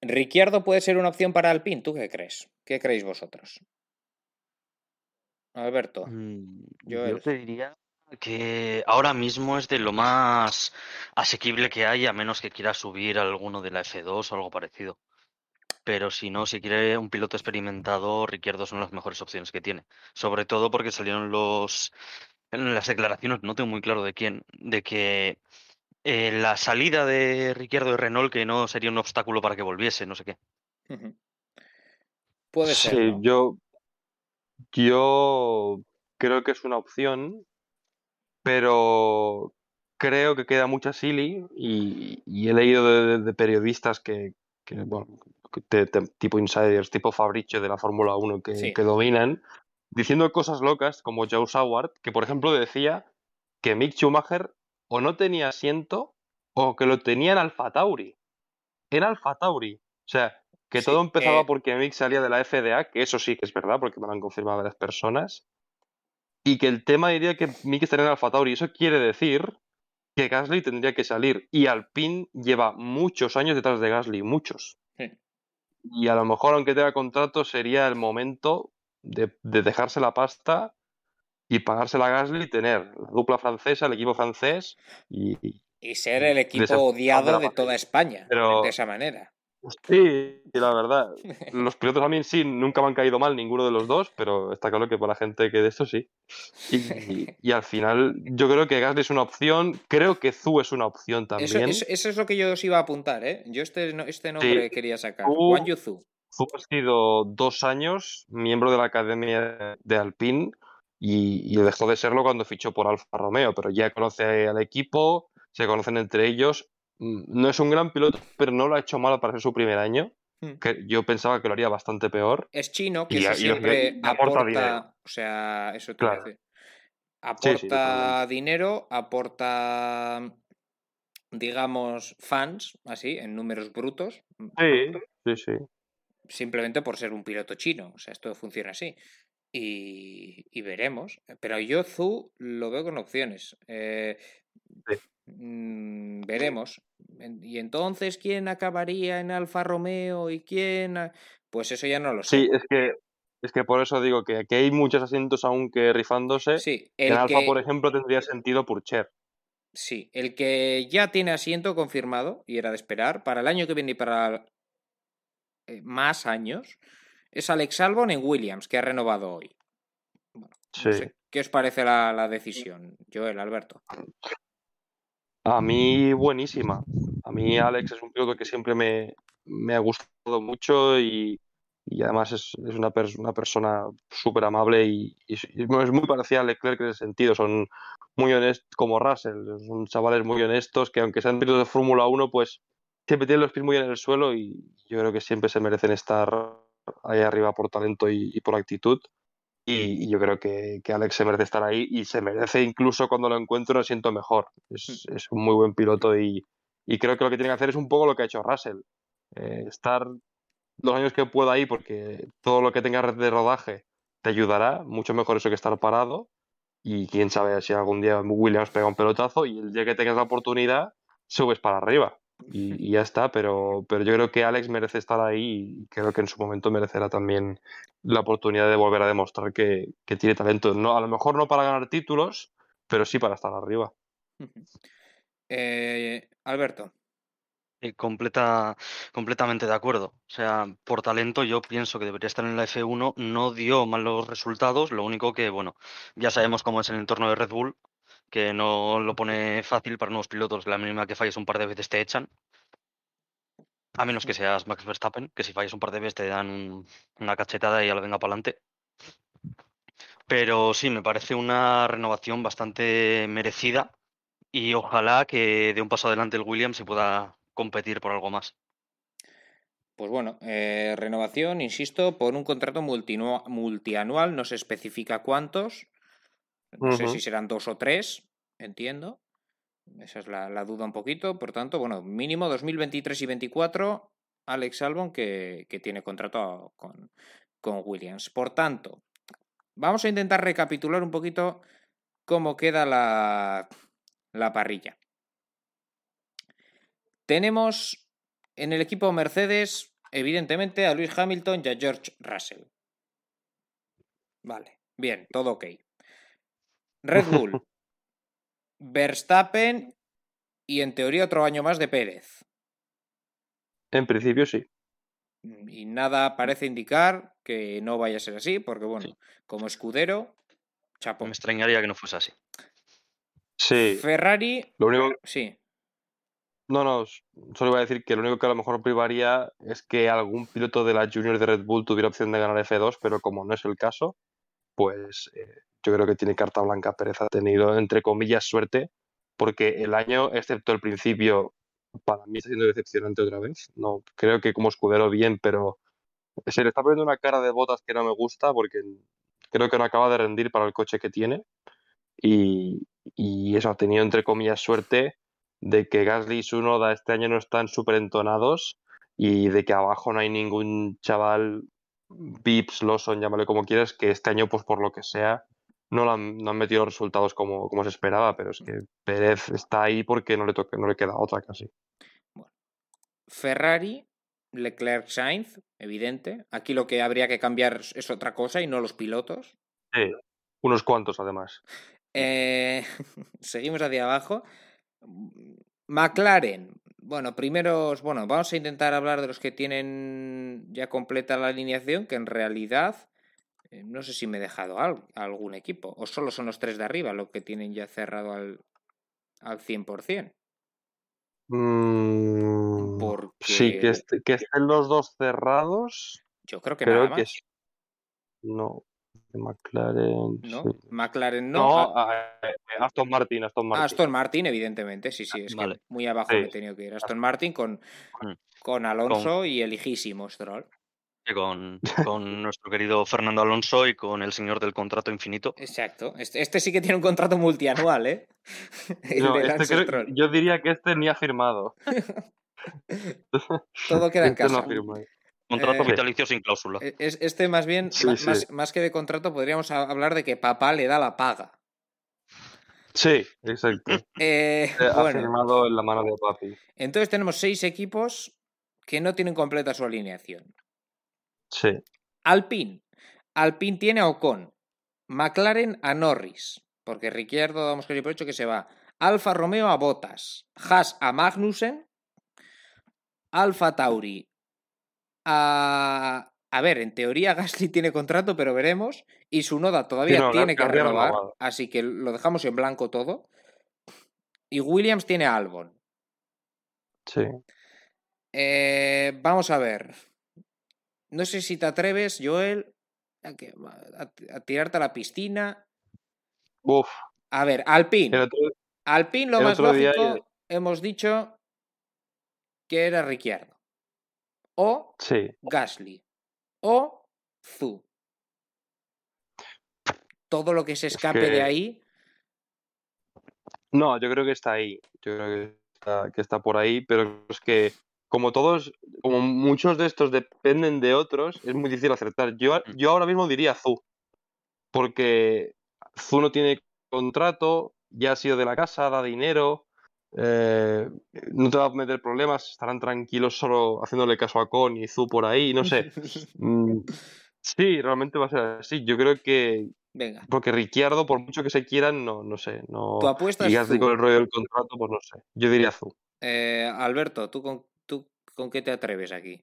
Ricciardo puede ser una opción para Alpine, ¿tú qué crees? ¿Qué creéis vosotros? Alberto, Mm. Yo te diría que ahora mismo es de lo más asequible que hay, a menos que quiera subir a alguno de la F2 o algo parecido. Pero si no, si quiere un piloto experimentado, Ricciardo son las mejores opciones que tiene. Sobre todo porque salieron los en las declaraciones, no tengo muy claro de quién, de que eh, la salida de Ricciardo de Renault que no sería un obstáculo para que volviese, no sé qué. Puede ser. Sí, ¿no? yo, yo creo que es una opción, pero creo que queda mucha silly y, y he leído de, de periodistas que, que, bueno, que te- te- tipo insiders, tipo Fabricio de la Fórmula 1 que, Sí. que dominan, diciendo cosas locas como Joe Saward, que por ejemplo decía que Mick Schumacher o no tenía asiento o que lo tenía en Alfa Tauri. Era Alfa Tauri. O sea, que Sí, todo empezaba eh, porque Mick salía de la FDA, que eso sí que es verdad, porque me lo han confirmado varias personas. Y que el tema diría que Mick estaría en Alfa Tauri. Eso quiere decir que Gasly tendría que salir. Y Alpine lleva muchos años detrás de Gasly, muchos. Sí. Y a lo mejor, aunque tenga contrato, sería el momento de, de dejarse la pasta y pagársela a Gasly y tener la dupla francesa, el equipo francés y, Y ser el equipo odiado de toda. España, Pero- de esa manera. Sí, la verdad. Los pilotos a mí sí nunca me han caído mal ninguno de los dos, pero está claro que para la gente que de esto sí. Y, y al final yo creo que Gasly es una opción, creo que Zu es una opción también. eso- eso es lo que yo os iba a apuntar, ¿eh? Yo este, este nombre quería sacar. Juan Yuzu. Zu ha sido dos años miembro de la academia de Alpine y, y dejó de serlo cuando fichó por Alfa Romeo, pero ya conoce al equipo, se conocen entre ellos. Mm, No es un gran piloto, pero no lo ha hecho mal para ser su primer año. Hmm. Que yo pensaba que lo haría bastante peor. Es chino, que Y eso a- y lo que- siempre aporta dinero. O sea, eso te Claro. decir. Sí, sí, Aporta dinero, aporta digamos, fans, así, en números brutos, Sí, sí, sí. simplemente por ser un piloto chino. O sea, esto funciona así. Y, y veremos. Pero yo Zu lo veo con opciones. Eh, Sí. Mm, veremos. En- Y entonces, ¿quién acabaría en Alfa Romeo y quién? a- Pues eso ya no lo sé. Sí, es que, es que por eso digo que aquí hay muchos asientos aún que rifándose. Sí, En el Alfa, que, por ejemplo, tendría sentido Purcher. sí, el que ya tiene asiento confirmado, y era de esperar, para el año que viene y para eh, más años, es Alex Albon en Williams, que ha renovado hoy. Bueno, Sí. no sé, ¿Qué os parece la, la decisión, Joel, Alberto? A mí, buenísima. A mí, Alex es un piloto que siempre me, me ha gustado mucho y, y además es, es una, pers- una persona súper amable y, es muy parecida a Leclerc en ese sentido. Son muy honestos, como Russell, son chavales muy honestos que, aunque sean pilotos de Fórmula 1, pues siempre tienen los pies muy en el suelo y yo creo que siempre se merecen estar ahí arriba por talento y por actitud. Y, y yo creo que, que Alex se merece estar ahí y se merece incluso cuando lo encuentro lo siento mejor. Es, es un muy buen piloto y, y creo que lo que tiene que hacer es un poco lo que ha hecho Russell. Eh, estar los años que pueda ahí porque todo lo que tenga red de rodaje te ayudará, mucho mejor eso que estar parado. Y quién sabe si algún día Williams pega un pelotazo y el día que tengas la oportunidad subes para arriba. Y, y ya está, pero, pero yo creo que Alex merece estar ahí y creo que en su momento merecerá también la oportunidad de volver a demostrar que, que tiene talento. No, a lo mejor no para ganar títulos, pero sí para estar arriba. Eh, Alberto, Eh, completa, completamente de acuerdo. O sea, por talento yo pienso que debería estar en la F1. No dio malos resultados. Lo único que, bueno, ya sabemos cómo es el entorno de Red Bull, que no lo pone fácil para nuevos pilotos. La mínima que falles un par de veces te echan. A menos que seas Max Verstappen, que si fallas un par de veces te dan un- una cachetada y ya lo venga para adelante. Pero sí, me parece una renovación bastante merecida y ojalá que de un paso adelante el Williams se pueda competir por algo más. pues bueno, eh, renovación, insisto, por un contrato multianual, no se especifica cuántos, no sé si serán dos o tres, entiendo. Esa es la, la duda un poquito. Por tanto, bueno, mínimo 2023 y 24, Alex Albon que, que tiene contrato con, con Williams. Por tanto, vamos a intentar recapitular un poquito cómo queda la, la parrilla. Tenemos en el equipo Mercedes, evidentemente, a Luis Hamilton y a George Russell. Vale, bien, todo ok. Red Bull, Verstappen y en teoría otro año más de Pérez. En principio sí. Y nada parece indicar que no vaya a ser así, porque bueno, Sí. como escudero, chapo. Me extrañaría que no fuese así. Sí. Ferrari, Lo único, sí, no, no, solo iba a decir que lo único que a lo mejor privaría es que algún piloto de la Junior de Red Bull tuviera opción de ganar F2, pero como no es el caso, pues eh, yo creo que tiene carta blanca Pérez. Ha tenido, entre comillas, suerte, porque el año, excepto el principio, para mí está siendo decepcionante otra vez. No, creo que como escudero bien, pero se le está poniendo una cara de botas que no me gusta porque creo que no acaba de rendir para el coche que tiene. Y, y eso ha tenido, entre comillas, suerte de que Gasly y Sunoda este año no están súper entonados y de que abajo no hay ningún chaval, Vips, Lawson, llámale como quieras, que este año, pues por lo que sea, no, han, no han metido los resultados como, como se esperaba, pero es que Pérez está ahí porque no le, toque, no le queda otra casi. Ferrari, Leclerc Sainz, evidente. Aquí lo que habría que cambiar es otra cosa y no los pilotos. Sí, unos cuantos además. Eh, seguimos hacia abajo. McLaren. Bueno, primero, bueno, vamos a intentar hablar de los que tienen ya completa la alineación, que en realidad no sé si me he dejado al- algún equipo, o solo son los tres de arriba los que tienen ya cerrado al, al 100%. Mm, Porque Sí, que, est- que estén los dos cerrados, yo creo que creo nada que más. es... No, McLaren... ¿No? sí. McLaren no. No, Ah, eh, Aston Martin, Aston Martin. Aston Martin, evidentemente, sí, sí, es que muy abajo Sí. me he tenido que ir. Aston Martin con, Mm. con Alonso y el hijísimo Stroll. Con, con nuestro querido Fernando Alonso y con el señor del contrato infinito. Exacto. Este, este sí que tiene un contrato multianual, ¿eh? El No, de este creo- yo diría que este ni ha firmado. Todo queda en Este casa. Contrato Eh, vitalicio sin cláusula. E- es- Este más bien, Sí, ma- sí. Más, más que de contrato, podríamos hablar de que papá le da la paga. Sí, exacto. Eh, Eh, Ha bueno, firmado en la mano de papi. entonces tenemos seis equipos que no tienen completa su alineación. Sí. Alpine. Alpine tiene a Ocon. McLaren a Norris. Porque Ricciardo damos casi por hecho que se va. Alfa Romeo a Bottas. Haas a Magnussen. Alfa Tauri a. A ver, en teoría Gasly tiene contrato, pero veremos. Y su Noda todavía Sí, no, tiene que renovar. Así que lo dejamos en blanco todo. Y Williams tiene a Albon. Sí. Eh, vamos a ver. No sé si te atreves, Joel, a, a- a tirarte a la piscina. Uf. A ver, Alpine. Otro, Alpine, lo más día lógico, hemos dicho que era Ricciardo. O sí. Gasly. O Zu. Todo lo que se escape de que- ahí. No, yo creo que está ahí. Yo creo que está, que está por ahí, pero es que como todos, como muchos de estos dependen de otros, es muy difícil acertar. Yo, Mm. yo ahora mismo diría Zu, porque Zu no tiene contrato, ya ha sido de la casa, da dinero, eh, no te va a meter problemas, estarán tranquilos solo haciéndole caso a Con y Zu por ahí, no sé. Mm, sí, realmente va a ser así. Yo creo que, Venga, porque Ricciardo, por mucho que se quieran, no, no sé. No... tu apuesta Y es con el rollo del contrato, pues no sé. Yo diría Zu. Eh, Alberto, ¿tú con, ¿tú con qué te atreves aquí?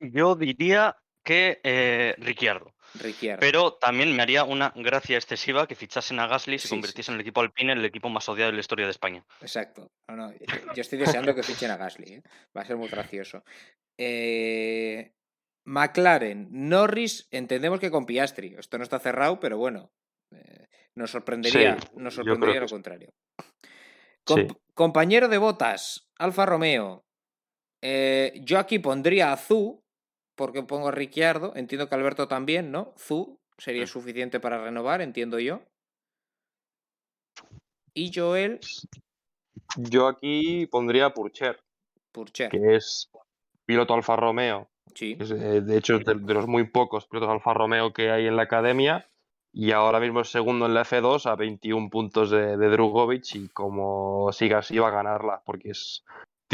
Yo diría que eh, Ricciardo. Ricciardo. Pero también me haría una gracia excesiva que fichasen a Gasly y se Sí, sí. convirtiese en el equipo alpine, el equipo más odiado de la historia de España. Exacto. No, no, yo, yo estoy deseando que fichen a Gasly. ¿eh? Va a ser muy gracioso. Eh, McLaren, Norris, entendemos que con Piastri. Esto no está cerrado, pero bueno. eh, nos sorprendería, Sí, nos sorprendería lo contrario. Com-. Compañero de botas, Alfa Romeo. Eh, yo aquí pondría a Zu, porque pongo a Ricciardo. Entiendo que Alberto también, ¿no? Zu sería Mm. suficiente para renovar, entiendo yo. Y Joel, Yo aquí pondría a Purcher, Purcher. que es piloto Alfa Romeo. Sí. Es, eh, de hecho, es de, de los muy pocos pilotos Alfa Romeo que hay en la academia. Y ahora mismo es segundo en la F2 a 21 puntos de, de Drugovic. Y como siga así, va a ganarla. Porque es,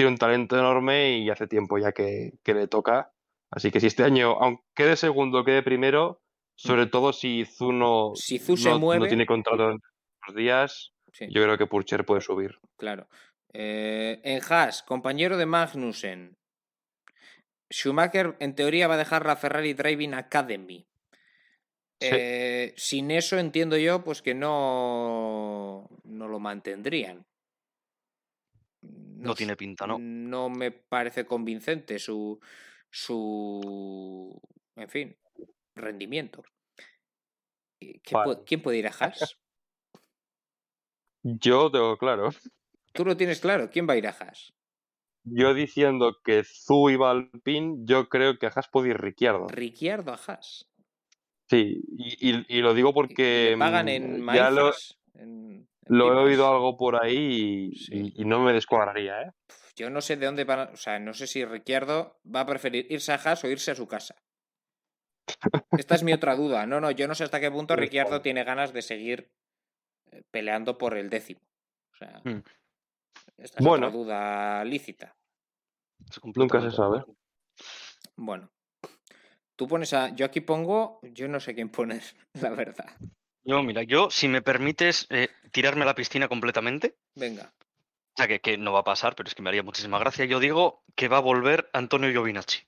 tiene un talento enorme y hace tiempo ya que, que le toca. Así que si este año, aunque quede segundo quede primero, sobre todo si Zu no, Si Zu se no- no mueve- tiene contrato en los días, Sí, yo creo que Purcher puede subir. claro. Eh, en Haas, compañero de Magnussen. Schumacher, en teoría, va a dejar la Ferrari Driving Academy. Sí. Eh, sin eso entiendo yo, pues que no, no lo mantendrían. No sé, tiene pinta, ¿no? No me parece convincente su, su, en fin, rendimiento. ¿Qué Vale. pu- ¿Quién puede ir a Haas? Yo tengo claro. Tú lo tienes claro. ¿Quién va a ir a Haas? Yo diciendo que Zu iba al pin, yo creo que a Haas puede ir Ricciardo. Ricciardo a Haas. Sí, y, y- y lo digo porque pagan mm, lo, en lo he oído algo por ahí y, Sí. y- y no me descuadraría, ¿eh? Yo no sé de dónde van, a- o sea, no sé si Ricciardo va a preferir irse a Haas o irse a su casa. Esta es mi otra duda. No, no, yo no sé hasta qué punto Sí, Ricciardo tiene ganas de seguir eh, peleando por el décimo. O sea, Mm. esta es Bueno. otra duda lícita. Nunca se sabe. Bueno, tú pones a. Yo aquí pongo. Yo no sé quién poner, la verdad. Yo, mira, yo, si me permites eh, tirarme a la piscina completamente, Venga. o sea, que, que no va a pasar, pero es que me haría muchísima gracia, yo digo que va a volver Antonio Giovinacci.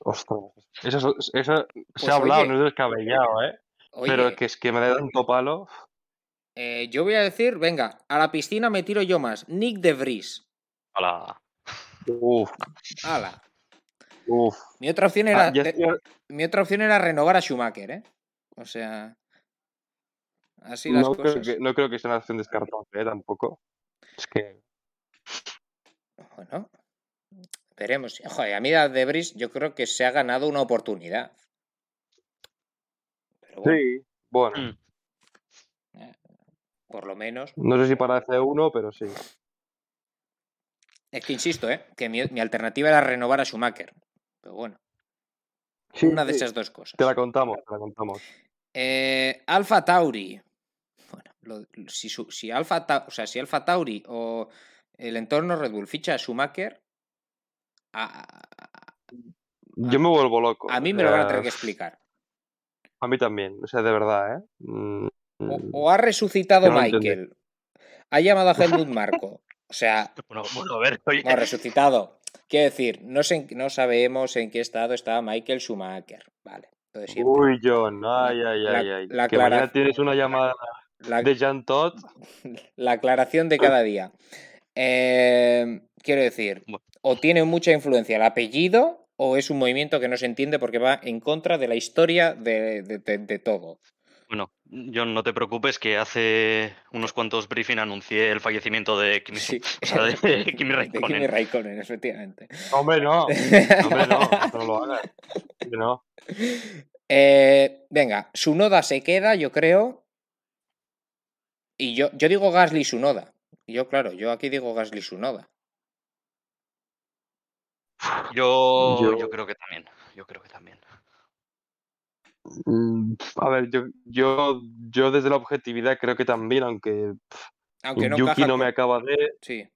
Ostras. Eso, es- eso Pues se ha hablado, oye. no es descabellado, ¿eh? Oye, Pero que es que me da tanto palo. eh, yo voy a decir, venga, a la piscina me tiro yo más. Nick de Vries. A la... Uf, Ala. uf. Mi otra opción era. Ah, estoy- Mi otra opción era renovar a Schumacher, ¿eh? O sea. Así las no, creo que, no creo que sea una opción descartable, ¿eh? Tampoco. Es que. Bueno. veremos. Joder, a mí a Debris yo creo que se ha ganado una oportunidad. Pero bueno, Sí, bueno, Mm. por lo menos. no sé si para C1, pero sí. Es que insisto, ¿eh? que mi, mi alternativa era renovar a Schumacher. Pero bueno, Sí, una de sí, esas dos cosas. Te la contamos, te la contamos. Eh, Alfa Tauri. Lo- si, su- si, Alfa o sea, si Alfa Tauri o el entorno Red Bull ficha a Schumacher, a, a- Yo me vuelvo loco. a mí o me lo van a tener que explicar. A mí también, o sea, de verdad, ¿eh? Mm, O, mm, o ha resucitado no. Michael. Ha llamado a Helmut Marco. O sea, Bueno, bueno, a ver, oye. no, resucitado. Quiero decir, no, sé, no sabemos en qué estado está Michael Schumacher. Vale. Uy, John, ay, ay, La- ay, ay. la que mañana tienes una llamada La, de Jean Todt. la aclaración de cada día. Eh, quiero decir, o tiene mucha influencia el apellido o es un movimiento que no se entiende porque va en contra de la historia de, de- de- de todo. Bueno, John, no te preocupes que hace unos cuantos briefing anuncié el fallecimiento de Kimi, Sí. o sea, de Kimi De Raikkonen. Kimi Raikkonen, efectivamente. Hombre, no. Hombre, no. No lo hagas. No. Eh, venga, Sunoda se queda, yo creo. Y yo, yo digo Gasly Sunoda. Y Yo, claro, yo aquí digo Gasly Sunoda. Yo, Yo- yo creo que también. Yo creo que también. Mm, A ver, yo, yo, yo desde la objetividad creo que también, aunque Aunque no Yuki no con- me acaba de. Sí,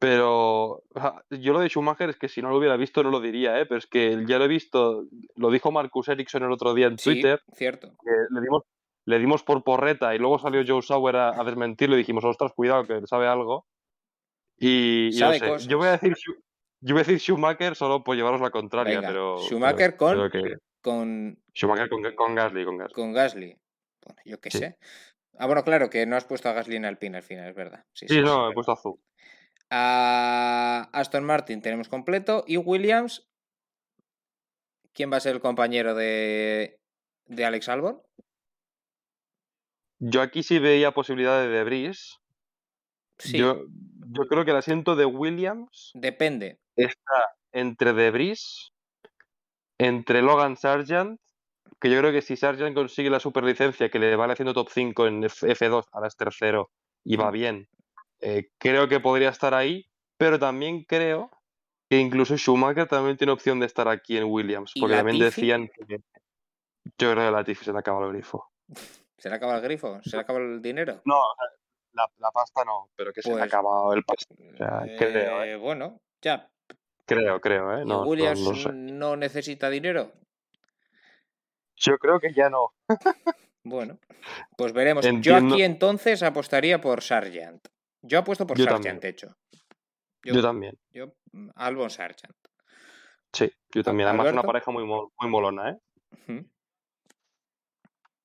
Pero yo lo de Schumacher es que si no lo hubiera visto no lo diría, ¿eh? Pero es que ya lo he visto, lo dijo Marcus Ericsson el otro día en sí, Twitter, cierto. que le dimos, le dimos por porreta y luego salió Joe Sauer a, a desmentirlo y dijimos, ostras, cuidado, que sabe algo. Y, y no sé, yo voy a decir yo voy a decir Schumacher solo por llevaros la contraria, Venga, pero. Schumacher pero con- que- Con, Schumacher con, con Gasly, con Gasly. con Gasly. Bueno, yo qué Sí. sé. Ah, bueno, claro, que no has puesto a Gasly en Alpine al final, es verdad. Sí, Sí, sí, no, he puesto azul. A Aston Martin tenemos completo. Y Williams. ¿Quién va a ser el compañero de, de Alex Albon? Yo aquí sí veía posibilidad de. Sí, Yo, yo creo que el asiento de Williams depende. está entre Debris, entre Logan Sargent, que yo creo que si Sargent consigue la superlicencia que le vale haciendo top 5 en F- F2, ahora es tercero y va Mm. bien, eh, creo que podría estar ahí, pero también creo que incluso Schumacher también tiene opción de estar aquí en Williams, ¿Y porque también decían que yo creo que a Latifi se le acaba el grifo. ¿Se le acaba el grifo? ¿Se le acaba el dinero? No, la, la pasta no, pero que se le Pues- ha acabado el pasta. sea, creo, Eh, Bueno, ya. Creo, creo, ¿eh? ¿Y No, Williams no sé. no necesita dinero? Yo creo que ya no. Bueno, pues veremos. Yo aquí entonces apostaría por Sargent. Yo apuesto por Yo Sargent, también. de hecho. Yo, también. Yo, mm, Albon Sargent. Sí, yo también. Además, ¿Alberto? una pareja muy, muy molona, ¿eh? Ujú.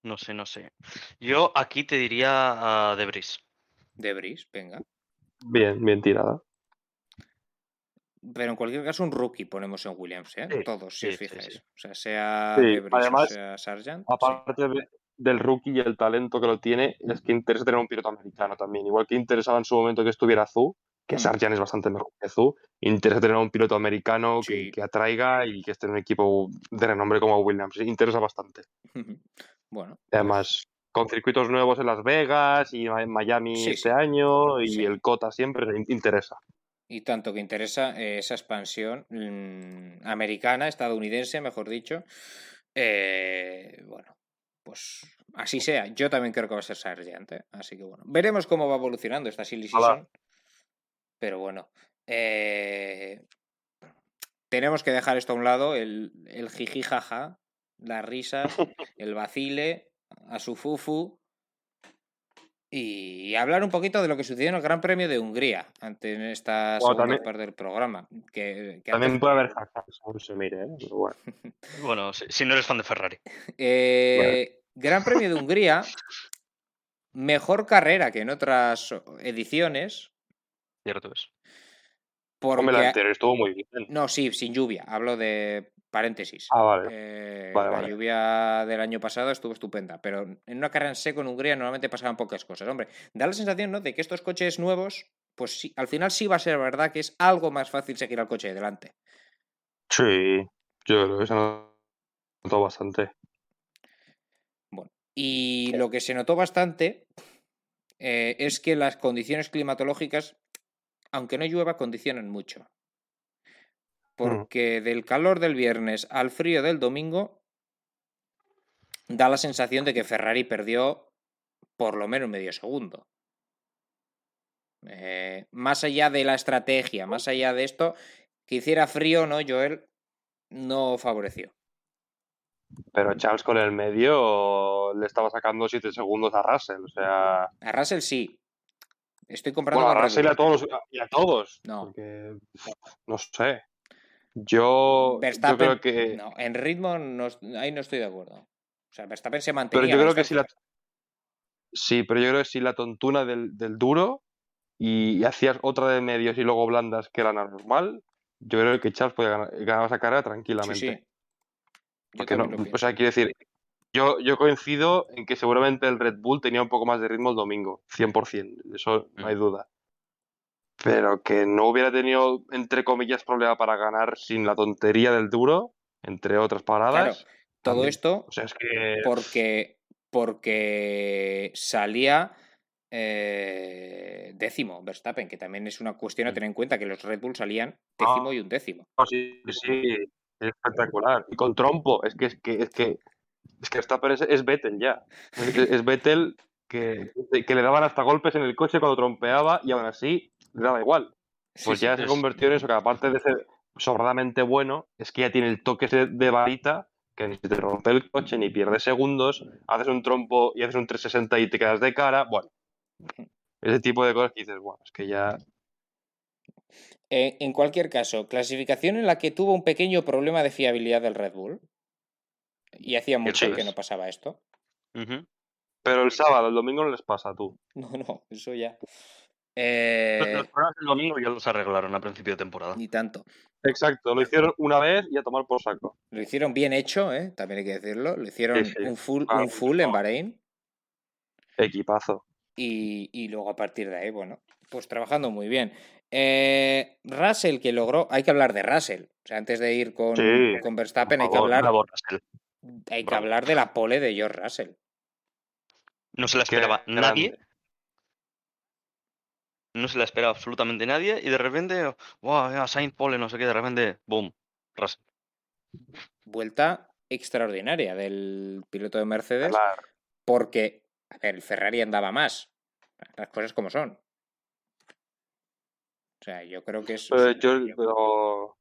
No sé, no sé. Yo aquí te diría a Debris. De Bris, venga. Bien, bien tirada. Pero en cualquier caso, un rookie ponemos en Williams, ¿eh? Sí, Todos, si sí, os fijáis. sí. O sea, sea Sí, De Vries o además, sea Sargent. sí. Aparte de- del rookie y el talento que lo tiene, es que interesa tener un piloto americano también. Igual que interesaba en su momento que estuviera Zhu, que Mm. Sargent es bastante mejor que Zhu, interesa tener un piloto americano que, que atraiga y que esté en un equipo de renombre como Williams. Interesa bastante. Bueno, pues, Además, con circuitos nuevos en Las Vegas y en Miami Sí, este sí. año y Sí. el Cota siempre in- interesa. y tanto que interesa eh, esa expansión mm, americana, estadounidense, mejor dicho. Eh, bueno, pues así sea. Yo también creo que va a ser Sargent. ¿eh? Así que bueno, veremos cómo va evolucionando esta silly season. Pero bueno, eh, tenemos que dejar esto a un lado, el, el jiji jaja, las risas, el vacile, a su fufu. Y hablar un poquito de lo que sucedió en el Gran Premio de Hungría, ante en esta Bueno, segunda también- parte del programa. Que, que También antes- puede haber según se mire, ¿eh? Pero bueno. Bueno, si, si no eres fan de Ferrari. Eh, Gran Premio de Hungría, mejor carrera que en otras ediciones, Cierto es. porque... La estuvo muy bien. No, sí, sin lluvia, hablo de paréntesis. Ah, vale. Eh, Vale, la vale. lluvia del año pasado estuvo estupenda, pero en una carrera en seco en Hungría normalmente pasaban pocas cosas. Hombre, da la sensación ¿no? de que estos coches nuevos pues sí, al final sí va a ser verdad que es algo más fácil seguir al coche de delante. Sí, yo creo que se notó bastante. Bueno, y lo que se notó bastante eh, es que las condiciones climatológicas, aunque no llueva, condicionan mucho. Porque del calor del viernes al frío del domingo, da la sensación de que Ferrari perdió por lo menos medio segundo. Eh, más allá de la estrategia, más allá de esto, que hiciera frío, ¿no? Joel no favoreció. Pero Charles con el medio le estaba sacando 7 segundos a Russell, o sea... A Russell sí. Estoy comprando Bueno, a Russell y a todos, y a todos. No. porque, no sé. Yo, yo creo que... no, en ritmo no, ahí no estoy de acuerdo. O sea, Verstappen se mantenía. Pero yo creo que si la... Sí, pero yo creo que si la tontuna del, del duro y, y hacías otra de medios y luego blandas que era normal, yo creo que Charles podía ganar, ganar esa carrera tranquilamente. sí. Porque no, o sea, quiero decir, yo, yo coincido en que seguramente el Red Bull tenía un poco más de ritmo el domingo, 100%, de eso no hay Mm. duda. Pero que no hubiera tenido, entre comillas, problema para ganar sin la tontería del duro, entre otras paradas. Todo también. esto O sea, es que. porque, porque salía eh, décimo Verstappen, que también es una cuestión a tener en cuenta que los Red Bull salían décimo Ah. y un décimo. No, sí, sí, es espectacular. Y con trompo, es que es que es que es que Verstappen es, es Vettel ya. Es, es Vettel que, que le daban hasta golpes en el coche cuando trompeaba y aún así le daba igual. Pues sí. ya se es- convirtió en eso, que aparte de ser sobradamente bueno, es que ya tiene el toque de varita, que ni se te rompe el coche, ni pierdes segundos, haces un trompo y haces un 360 y te quedas de cara. Bueno, ese tipo de cosas que dices, bueno, es que ya. Eh, en cualquier caso, clasificación en la que tuvo un pequeño problema de fiabilidad del Red Bull. Y hacía mucho que no pasaba esto. Pero el sábado, el domingo no les pasa, tú. No, no, eso ya. Los- Eh, Los problemas del domingo ya los arreglaron a principio de temporada. ni tanto. Exacto, lo hicieron una vez y a tomar por saco. Lo hicieron bien hecho, ¿eh? también hay que decirlo. Lo hicieron Sí, sí. un full, Ah, un full en. Bahrein. Equipazo. Y, y luego a partir de ahí, bueno, pues trabajando muy bien. Eh, Russell que logró, hay que hablar de Russell. O sea, antes de ir con, Sí, con Verstappen, hay que hablar, hay que bravo. hablar de la pole de George Russell. No se la Qué esperaba nadie. grande. No se la esperaba absolutamente nadie. Y de repente, wow, Sainz Pole, no sé qué, de repente, boom, Russell. Vuelta extraordinaria del piloto de Mercedes, Claro. porque, a ver, el Ferrari andaba más. Las cosas como son. O sea, yo creo que es. Pero yo- pero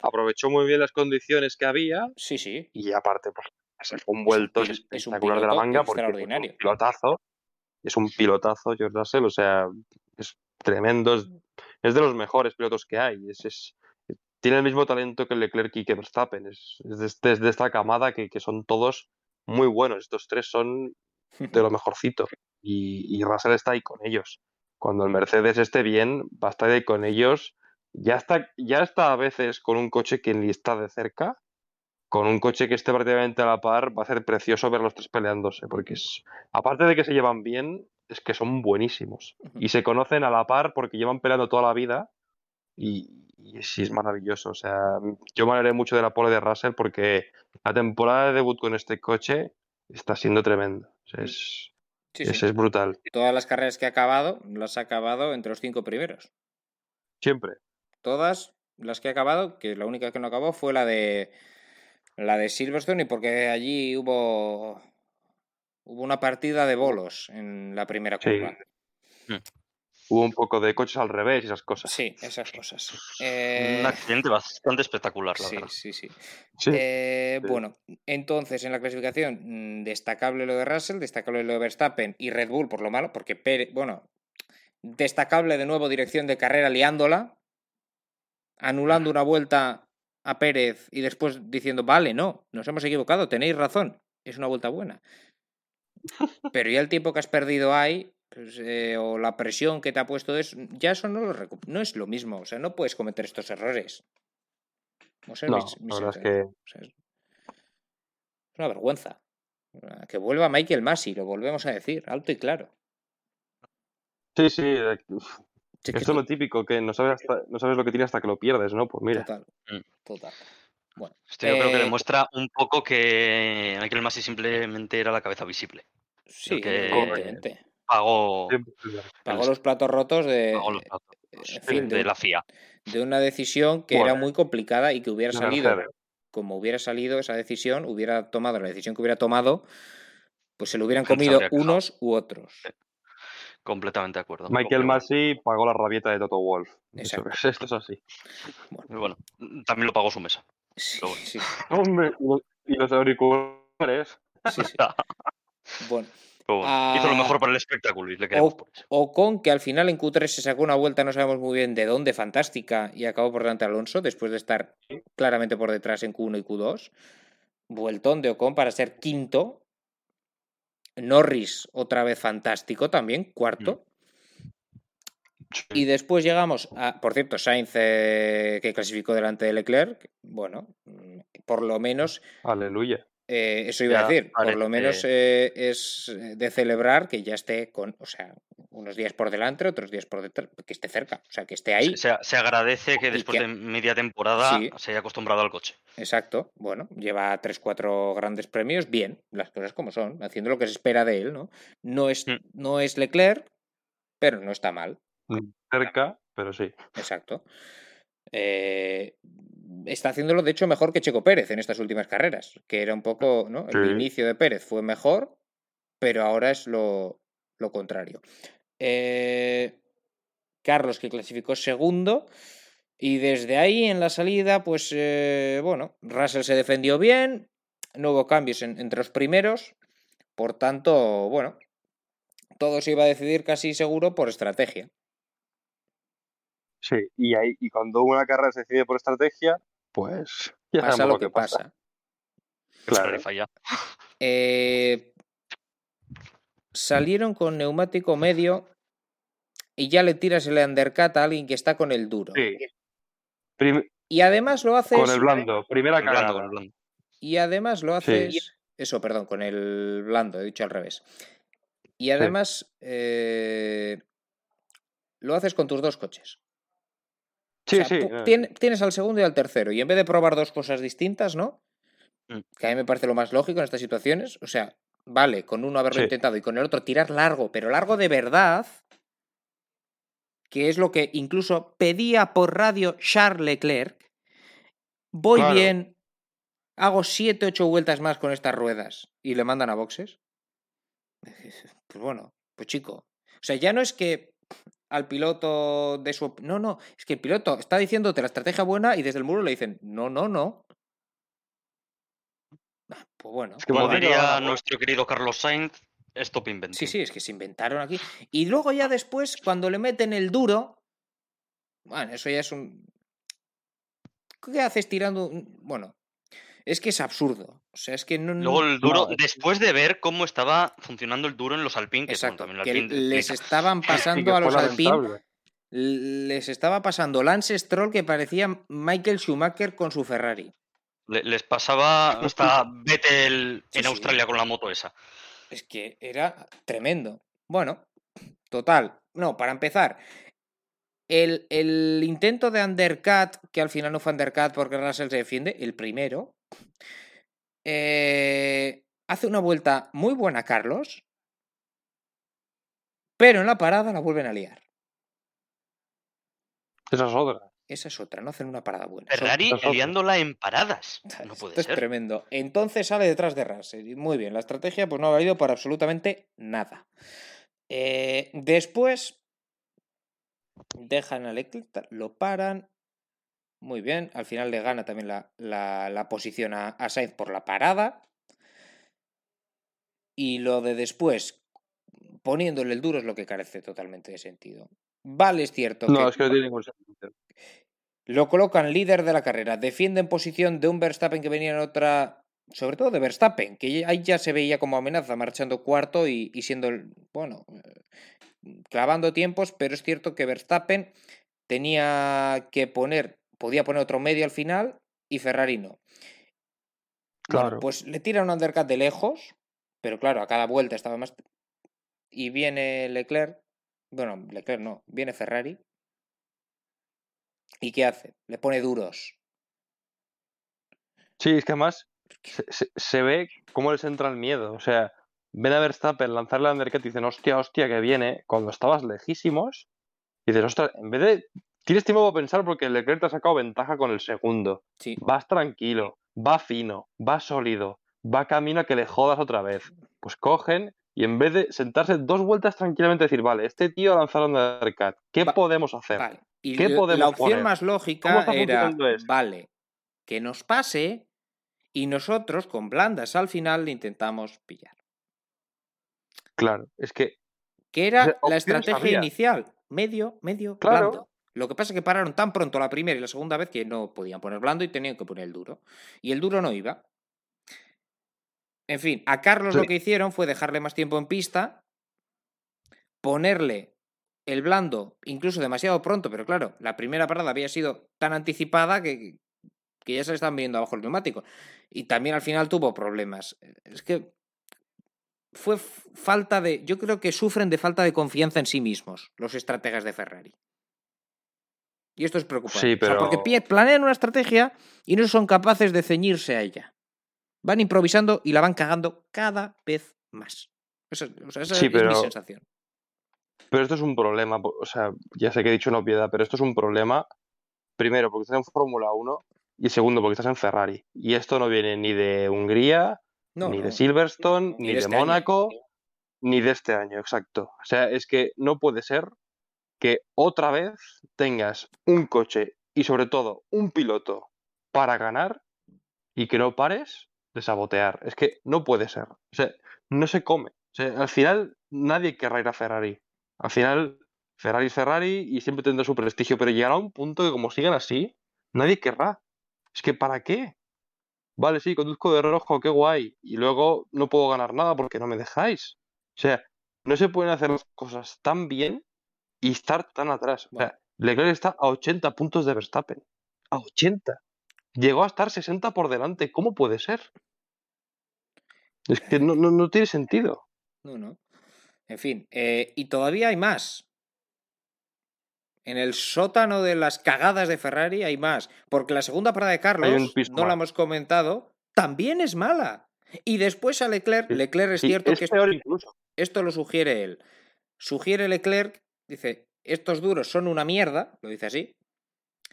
aprovechó muy bien las condiciones que había Sí, sí. y aparte, pues, un vuelto es un espectacular de la manga porque es un extraordinario. pilotazo. Es un pilotazo, George Russell, o sea, es tremendo, es, es de los mejores pilotos que hay. Es, es- tiene el mismo talento que Leclerc y que Verstappen. Es, es de, este- de esta camada que, que son todos muy buenos. Estos tres son de lo mejorcito. Y, y Russell está ahí con ellos. Cuando el Mercedes esté bien, va a estar ahí con ellos. Ya está, ya está a veces con un coche que ni está de cerca. Con un coche que esté prácticamente a la par, va a ser precioso ver los tres peleándose. Porque es, aparte de que se llevan bien, es que son buenísimos. Y se conocen a la par porque llevan peleando toda la vida. Y, y sí, es maravilloso. O sea, yo me alegré mucho de la pole de Russell porque la temporada de debut con este coche está siendo tremenda. O sea, es, Sí, es, sí. es brutal. Todas las carreras que ha acabado, las ha acabado entre los cinco primeros. Siempre. Todas las que ha acabado, que la única que no acabó fue la de la de Silverstone y porque allí hubo hubo una partida de bolos en la primera Sí. curva. Hubo un poco de coches al revés y esas cosas. Sí, esas cosas. Un Eh, accidente bastante espectacular, la sí, verdad. sí, sí. Sí. Eh, sí. Bueno, entonces en la clasificación, mm, destacable lo de Russell, destacable lo de Verstappen y Red Bull por lo malo, porque Pérez, bueno, destacable de nuevo dirección de carrera liándola, anulando una vuelta a Pérez y después diciendo, vale, no, nos hemos equivocado, tenéis razón, es una vuelta buena. Pero ya el tiempo que has perdido ahí, pues, eh, o la presión que te ha puesto, es, ya eso no, lo recu- no es lo mismo, o sea, no puedes cometer estos errores. O sea, No, mis- mis la verdad es que O sea, es una vergüenza. Que vuelva Michael Massey, lo volvemos a decir, alto y claro. sí, sí. eh, Esto es lo típico, que no sabes, hasta- no sabes lo que tiene hasta que lo pierdes, ¿no? Pues mira. Total. Mm. Total. Bueno. Esto yo creo que eh, demuestra un poco que Michael Masi simplemente era la cabeza visible. Sí, que- evidentemente. Pagó, Pagó los platos rotos de, pagó los platos en fin, de de, la FIA. de una decisión que era Bueno. muy complicada y que hubiera salido, como hubiera salido esa decisión, hubiera tomado la decisión que hubiera tomado, pues se lo hubieran comido unos u otros. Completamente de acuerdo. Michael Masi pagó la rabieta de Toto Wolf. Eso Exacto. es, esto es así. Y Bueno, también lo pagó su mesa. Sí, bueno. Hombre, y los- y los auriculares. sí, sí. Bueno, Pero bueno, hizo lo Ah, mejor para el espectáculo y le queremos O- por eso. Ocon, que al final en Q3 se sacó una vuelta, no sabemos muy bien de dónde, fantástica, y acabó por delante de Alonso, después de estar claramente por detrás en Q1 y Q2. Vueltón de Ocon para ser quinto. Norris, otra vez fantástico también, cuarto. Y después llegamos a, por cierto, Sainz eh, que clasificó delante de Leclerc. Bueno, mm, por lo menos Aleluya. Eh, eso iba a decir, por lo menos eh, es de celebrar que ya esté con, o sea, unos días por delante, otros días por detrás, que esté cerca, o sea, que esté ahí. Se, agradece que después que- de media temporada Sí. se haya acostumbrado al coche. Exacto, bueno, lleva 3-4 grandes premios, bien, las cosas como son, haciendo lo que se espera de él, ¿no? No es, Mm. no es Leclerc, pero no está mal, Cerca, pero sí. exacto. Eh, está haciéndolo, de hecho, mejor que Checo Pérez en estas últimas carreras, que era un poco, ¿no? El Sí. inicio de Pérez fue mejor, pero ahora es lo, lo contrario. Eh, Carlos, que clasificó segundo, y desde ahí en la salida, pues eh, bueno, Russell se defendió bien, no hubo cambios en- entre los primeros, por tanto, bueno, todo se iba a decidir casi seguro por estrategia. Sí, y, ahí, y cuando una carrera se decide por estrategia, pues ya Pasa sabemos lo que pasa. Claro. Ya. Eh, salieron con neumático medio y ya le tiras el undercut a alguien que está con el duro. Sí. Prim- Y además lo haces. con el blando, primera Con blando, cagada. con blando. Y además lo Sí. haces. Eso, perdón, con el blando, he dicho al revés. Y además eh, lo haces con tus dos coches. Sí, O sea, sí. tienes al segundo y al tercero. Y en vez de probar dos cosas distintas, ¿no? Mm. Que a mí me parece lo más lógico en estas situaciones. O sea, vale, con uno haberlo Sí. intentado y con el otro tirar largo, pero largo de verdad. Que es lo que incluso pedía por radio Charles Leclerc. Voy Claro. bien, hago 7, 8 vueltas más con estas ruedas y le mandan a boxes. Pues bueno, pues chico. O sea, ya no es que al piloto de su... No, no, es que el piloto está diciéndote la estrategia buena y desde el muro le dicen, no, no, no. Ah, Pues bueno. Es que Como no diría nuestro querido Carlos Sainz, stop inventing. Sí, sí, es que se inventaron aquí. Y luego ya después, cuando le meten el duro, bueno, eso ya es un... ¿Qué haces tirando? un- Bueno, es que es absurdo. O sea, es que no... Luego el duro, No, es- después de ver cómo estaba funcionando el duro en los Alpine, que Exacto, Alpine les estaban pasando a los Alpine, les estaba pasando Lance Stroll que parecía Michael Schumacher con su Ferrari. Le- les pasaba hasta Vettel Sí, en sí. Australia con la moto esa. Es que era tremendo. Bueno, total. No, para empezar, el, el intento de undercut, que al final no fue undercut porque Russell se defiende, el primero, eh, hace una vuelta muy buena Carlos, pero en la parada la vuelven a liar. Esa es otra. Esa es otra, no hacen una parada buena. Ferrari liándola en paradas. No puede Esto es ser. tremendo. Entonces sale detrás de Russell. y Muy bien, la estrategia pues no ha valido para absolutamente nada. Eh, después dejan a Leclerc, lo paran. Muy bien, al final le gana también la, la- la posición a, a Sainz por la parada. Y lo de después, poniéndole el duro, es lo que carece totalmente de sentido. Vale, es cierto No, que es que no tiene ningún sentido. lo colocan líder de la carrera, defienden posición de un Verstappen que venía en otra, sobre todo de Verstappen, que ahí ya se veía como amenaza, marchando cuarto y, y siendo, el- bueno, clavando tiempos, pero es cierto que Verstappen tenía que poner, podía poner otro medio al final y Ferrari no. Bueno, Claro. pues le tira un undercut de lejos, pero claro, a cada vuelta estaba más... Y viene Leclerc, bueno, Leclerc no, viene Ferrari ¿Y qué hace? Le pone duros. Sí, es que además se, se- se ve cómo les entra el miedo. O sea, ven a Verstappen lanzarle al undercut y dicen, hostia, hostia, que viene, cuando estabas lejísimos. Y dices, ostras, en vez de. Tienes tiempo para pensar porque Leclerc te ha sacado ventaja con el segundo. Sí. Vas tranquilo, va fino, va sólido, va camino a que le jodas otra vez. Pues cogen y en vez de sentarse dos vueltas tranquilamente decir, vale, este tío ha lanzado un undercut, ¿qué Va- podemos hacer? Vale. Y ¿Qué l- podemos la opción poner? más ¿Cómo lógica era, esto? vale, que nos pase y nosotros con blandas al final le intentamos pillar. Claro, es que Que era O sea, la estrategia inicial, medio, medio, Claro. blando. Lo que pasa es que pararon tan pronto la primera y la segunda vez que no podían poner blando y tenían que poner el duro. Y el duro no iba. En fin, a Carlos lo que hicieron fue dejarle más tiempo en pista, ponerle el blando incluso demasiado pronto, pero claro, la primera parada había sido tan anticipada que, que ya se le estaban viendo abajo el neumático. Y también al final tuvo problemas. Es que fue falta de. Yo creo que sufren de falta de confianza en sí mismos, los estrategas de Ferrari. Y esto es preocupante. Sí, O sea, porque pero- planean una estrategia y no son capaces de ceñirse a ella. Van improvisando y la van cagando cada vez más. Esa, o sea, esa Sí, es mi pero- sensación. Pero esto es un problema, o sea, ya sé que he dicho una obviedad, pero esto es un problema, primero, porque estás en Fórmula 1 y segundo, porque estás en Ferrari. Y esto no viene ni de Hungría, No, ni no. de Silverstone, Ni ni de de este año. Mónaco, ni de este año, exacto. O sea, es que no puede ser que otra vez tengas un coche y sobre todo un piloto para ganar y que no pares de sabotear. Es que no puede ser. O sea, no se come. Al final nadie querrá ir a Ferrari. Al final Ferrari Ferrari y siempre tendrá su prestigio, pero llegará un punto que como sigan así, nadie querrá. Es que ¿para qué? Vale, sí, conduzco de rojo, qué guay. Y luego no puedo ganar nada porque no me dejáis. O sea, no se pueden hacer las cosas tan bien y estar tan atrás. O sea, Leclerc está a 80 puntos de Verstappen. A 80. Llegó a estar 60 por delante. ¿Cómo puede ser? Es que no, no, no tiene sentido. No, no. En fin, eh, y todavía hay más. En el sótano de las cagadas de Ferrari hay más. Porque la segunda parada de Carlos, no la hemos comentado, también es mala. Y después a Leclerc, Leclerc es Sí, cierto es que es- peor incluso. esto lo sugiere él. Sugiere Leclerc, dice, estos duros son una mierda, lo dice así.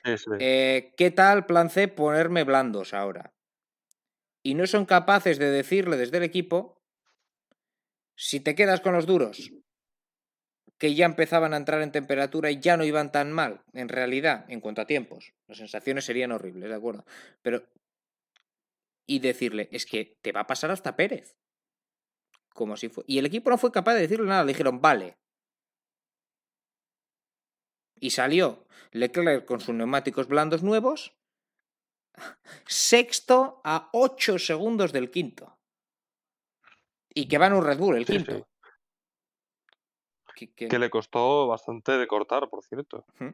Sí, sí. Eh, ¿Qué tal plan C ponerme blandos ahora? Y no son capaces de decirle desde el equipo, si te quedas con los duros, que ya empezaban a entrar en temperatura y ya no iban tan mal, en realidad, en cuanto a tiempos. Las sensaciones serían horribles, ¿de acuerdo? Pero... Y decirle, es que te va a pasar hasta Pérez. Como si fue... Y el equipo no fue capaz de decirle nada, le dijeron, vale. Y salió Leclerc con sus neumáticos blandos nuevos, sexto a 8 segundos del quinto. Y que va en un Red Bull, el Sí, quinto. sí. Que- que- Que le costó bastante de cortar, por cierto. Ujú.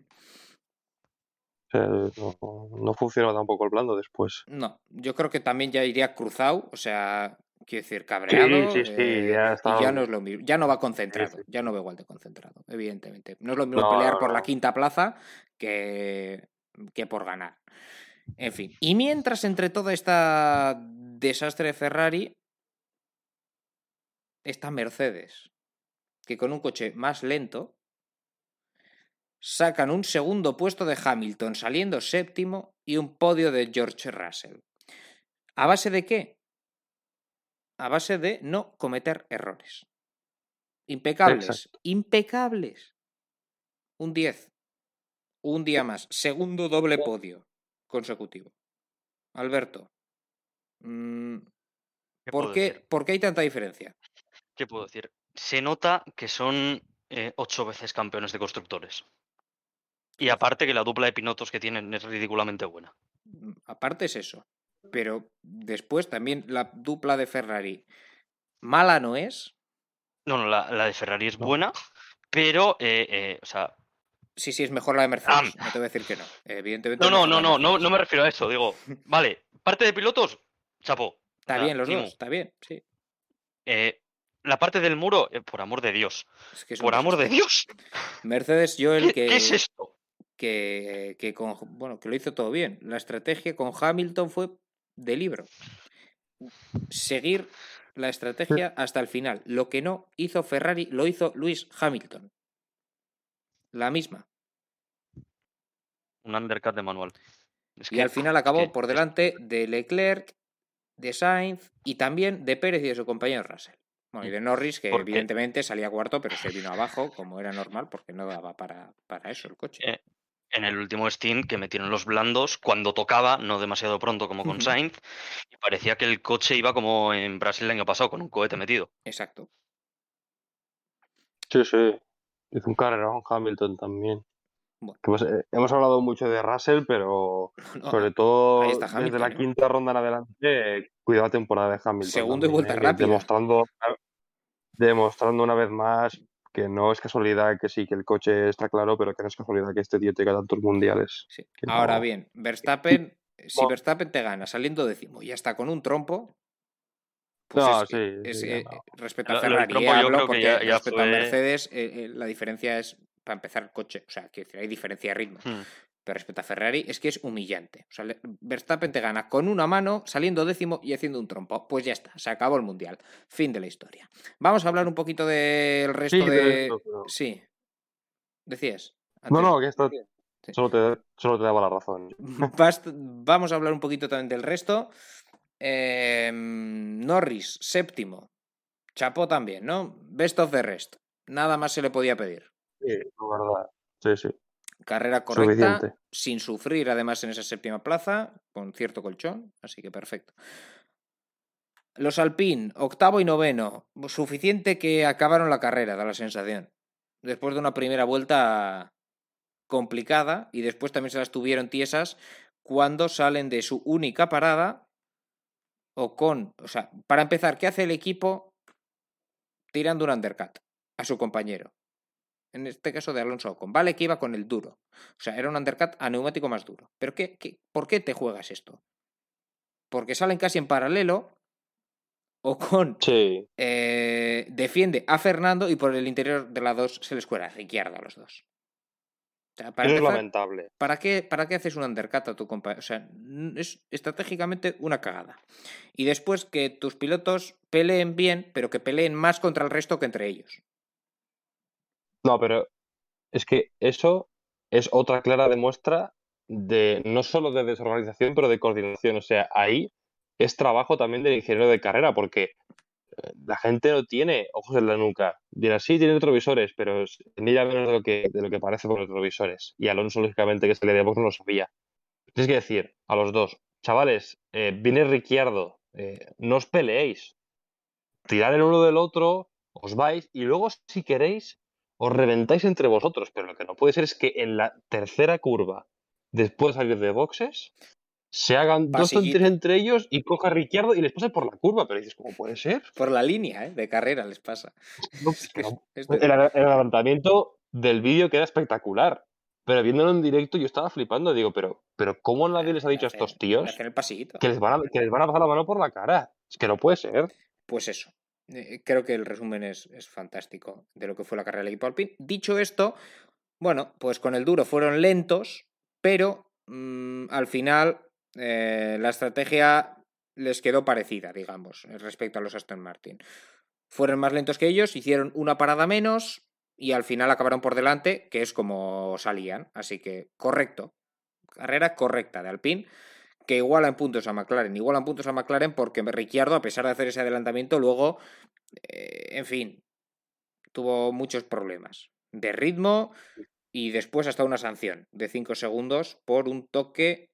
O sea, no, no funcionó tampoco el blando después. No, yo creo que también ya iría cruzado, o sea, quiero decir, cabreado. sí, sí, eh, ya y está. ya no es lo mismo, ya no va concentrado, sí. ya no va igual de concentrado, evidentemente. No es lo mismo No, pelear no, por la quinta plaza que, que por ganar. En fin, y mientras entre toda esta desastre de Ferrari, está Mercedes, que con un coche más lento sacan un segundo puesto de Hamilton saliendo séptimo y un podio de George Russell. ¿A base de qué? A base de no cometer errores. Impecables, Exacto. impecables. Un 10. Un día más. Segundo doble podio consecutivo. Alberto, mm, ¿Qué ¿por qué? ¿por qué hay tanta diferencia? ¿Qué puedo decir? Se nota que son eh, ocho veces campeones de constructores. Y aparte que la dupla de pilotos que tienen es ridículamente buena. Mm, Aparte es eso. Pero después también la dupla de Ferrari mala no es. No, no, la, la de Ferrari es No. buena, pero, eh, eh, o sea, Sí, sí, es mejor la de Mercedes. No te voy a decir que no. Evidentemente. no, no, no, no, no, no me refiero a eso, digo, vale, parte de pilotos, chapo. Está bien los Timo. dos, está bien, sí. Eh, la parte del muro, eh, por amor de Dios, Es que es un por amor de. Dios, Mercedes, yo el ¿qué, que. qué es esto? que, que con, bueno, que lo hizo todo bien. La estrategia con Hamilton fue de libro. Seguir la estrategia hasta el final. Lo que no hizo Ferrari lo hizo Luis Hamilton. La misma. Un undercut de manual. Es Y al final es acabó que- por delante de Leclerc, de Sainz y también de Pérez y de su compañero Russell. Bueno, y de Norris, que evidentemente salía cuarto, pero se vino abajo, como era normal, porque no daba para, para eso el coche. Eh, en el último stint que metieron los blandos cuando tocaba, no demasiado pronto como con. Sainz, y parecía que el coche iba como en Brasil el año pasado, con un cohete metido. Exacto. Sí, sí. Hizo un carrerón Hamilton también. Bueno. Pues, eh, hemos hablado mucho de Russell, pero No, sobre todo desde la ¿eh? quinta ronda en adelante, eh, cuidado la temporada de Hamilton. Segundo y vuelta eh, rápida. Demostrando, demostrando una vez más que no es casualidad que sí, que el coche está claro, pero que no es casualidad que este tío tenga tantos mundiales. sí. Ahora no- bien, Verstappen, si No. Verstappen te gana saliendo décimo y hasta con un trompo, pues No, es- sí, es, sí, eh, no. respecto a lo Ferrari, eh, yo hablo que porque ya- ya respecto a Mercedes, eh, eh, la diferencia es, para empezar, el coche. O sea, quiero decir, hay diferencia de ritmo. Hmm. Pero respecto a Ferrari es que es humillante. O sea, Verstappen te gana con una mano, saliendo décimo y haciendo un trompo. Pues ya está, se acabó el mundial. Fin de la historia. Vamos a hablar un poquito del resto Sí, de. de esto, pero- Sí. Decías. No, no, que esto Sí. solo te, solo te daba la razón. Bast- Vamos a hablar un poquito también del resto. Eh, Norris, séptimo. Chapó también, ¿no? Best of the rest. Nada más se le podía pedir. Sí, la verdad. Sí, sí. Carrera correcta, Suficiente. sin sufrir además en esa séptima plaza, con cierto colchón, así que perfecto. Los Alpine, octavo y noveno, suficiente que acabaron la carrera, da la sensación. Después de una primera vuelta complicada y después también se las tuvieron tiesas cuando salen de su única parada o con, o sea, para empezar, ¿qué hace el equipo tirando un undercut a su compañero? En este caso de Alonso Ocon. Vale que iba con el duro. O sea, era un undercut a neumático más duro. Pero qué, qué, ¿por qué te juegas esto? Porque salen casi en paralelo. Ocon Sí. eh, defiende a Fernando y por el interior de la 2 se les cuela Ricciardo a los dos. O sea, para Eso es lamentable. ¿Para qué, ¿Para qué haces un undercut a tu compañero? O sea, es estratégicamente una cagada. Y después que tus pilotos peleen bien, pero que peleen más contra el resto que entre ellos. No, pero es que eso es otra clara demuestra de no solo de desorganización, pero de coordinación. O sea, ahí es trabajo también del ingeniero de carrera, porque eh, la gente no tiene ojos en la nuca. Dirá, sí, tiene retrovisores, pero mira menos de lo que, de lo que parece por los retrovisores. Y Alonso, lógicamente, que es el de Box, no lo sabía. Tienes que decir a los dos, chavales, eh, viene Ricciardo, eh, no os peleéis. Tirad el uno del otro, os vais, y luego, si queréis, os reventáis entre vosotros. Pero lo que no puede ser es que en la tercera curva, después de salir de boxes, se hagan dos tonterías entre ellos y coja a Ricciardo y les pase por la curva. Pero dices, ¿cómo puede ser? Por la línea ¿eh? de carrera les pasa. No, Es que pero es- es de- el, adelantamiento del vídeo queda espectacular. Pero viéndolo en directo yo estaba flipando. Digo, pero, pero ¿cómo nadie les ha dicho a estos tíos que les, van a, que les van a pasar la mano por la cara? Es que no puede ser. Pues eso. Eh, Creo que el resumen es, es fantástico de lo que fue la carrera del equipo Alpine. Dicho esto, bueno, pues con el duro fueron lentos, pero mm, al final eh, la estrategia les quedó parecida, digamos, eh, respecto a los Aston Martin. Fueron más lentos que ellos, hicieron una parada menos y al final acabaron por delante, que es como salían. Así que correcto. Carrera correcta de Alpine que iguala en puntos a McLaren. Iguala en puntos a McLaren porque Ricciardo, a pesar de hacer ese adelantamiento, luego, eh, en fin, tuvo muchos problemas de ritmo y después hasta una sanción de 5 segundos por un toque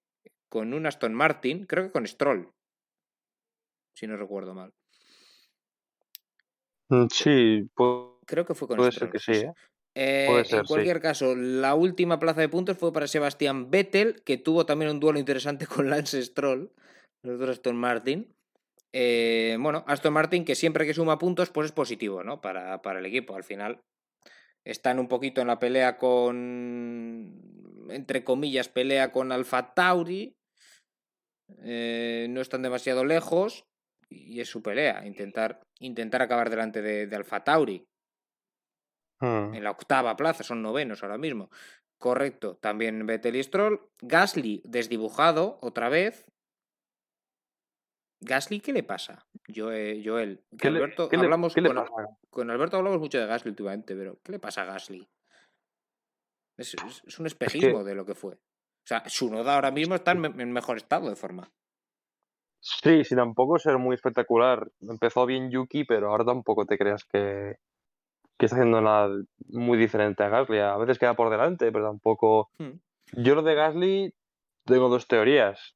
con un Aston Martin, creo que con Stroll, si no recuerdo mal. Mm, Sí, Creo que fue con puede Stroll. ser que sí. ¿eh? Eh, en sí. cualquier caso, la última plaza de puntos fue para Sebastián Vettel, que tuvo también un duelo interesante con Lance Stroll, los dos Aston Martin. Eh, bueno, Aston Martin, que siempre que suma puntos, pues es positivo, ¿no? Para, para el equipo. Al final están un poquito en la pelea con, entre comillas, pelea con Alfa Tauri. Eh, no están demasiado lejos y es su pelea, intentar, intentar acabar delante de, de Alfa Tauri En la octava plaza, son novenos ahora mismo. Correcto, también Vettel y Stroll. Gasly desdibujado otra vez. Gasly, ¿qué le pasa? Yo, eh, Joel, que ¿Qué le- Alberto, qué hablamos qué le con, pasa? con Alberto hablamos mucho de Gasly últimamente, pero ¿qué le pasa a Gasly? Es, es- es un espejismo de lo que fue. O sea, Sunoda ahora mismo está en, me- en mejor estado de forma. Sí, sí, tampoco ser muy espectacular. Empezó bien Yuki, pero ahora tampoco te creas que, que está haciendo nada muy diferente a Gasly. A veces queda por delante, pero tampoco. Hmm. Yo lo de Gasly tengo dos teorías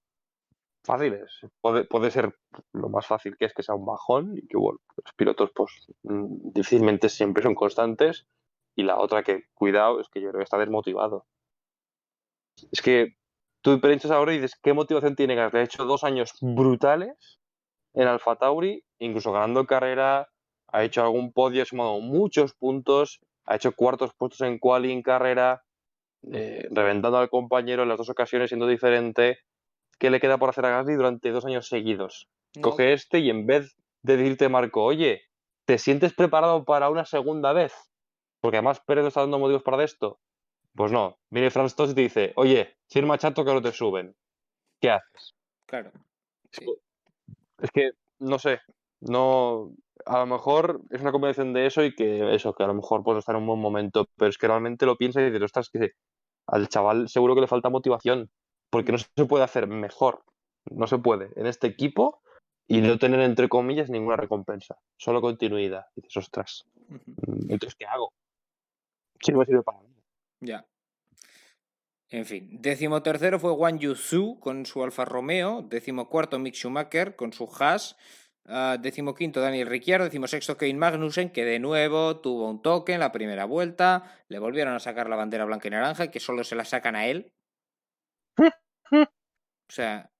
fáciles. Puede, puede ser lo más fácil que es que sea un bajón y que bueno, los pilotos pues mm, difícilmente siempre son constantes. Y la otra que, cuidado, es que yo creo que está desmotivado. Es que tú piensas ahora y dices, ¿qué motivación tiene Gasly? Ha hecho dos años brutales en Alfa Tauri, incluso ganando carrera, ha hecho algún podio, ha sumado muchos puntos, ha hecho cuartos puestos en quali en carrera, eh, reventando al compañero en las dos ocasiones siendo diferente. ¿Qué le queda por hacer a Gasly durante dos años seguidos? No, Coge este y en vez de decirte, Marco, oye, ¿te sientes preparado para una segunda vez? Porque además Pérez no está dando motivos para esto. Pues no, viene Franz Tost y te dice, oye, firma chato que no te suben. ¿Qué haces? Claro. Sí. Es que, no sé, no. A lo mejor es una combinación de eso y que eso, que a lo mejor pues está en un buen momento, pero es que realmente lo piensas y dices, ostras, que al chaval seguro que le falta motivación, porque no se puede hacer mejor, no se puede en este equipo y no tener entre comillas ninguna recompensa, solo continuidad. Y dices, ostras, entonces, ¿qué hago? ¿Qué no me sirve para nada? Ya. En fin, décimo tercero fue Wang Yusu con su Alfa Romeo, décimo cuarto Mick Schumacher con su Haas, ah, décimo quinto Daniel Ricciardo, décimo sexto Kevin Magnussen, que de nuevo tuvo un toque en la primera vuelta, le volvieron a sacar la bandera blanca y naranja, que solo se la sacan a él. O sea,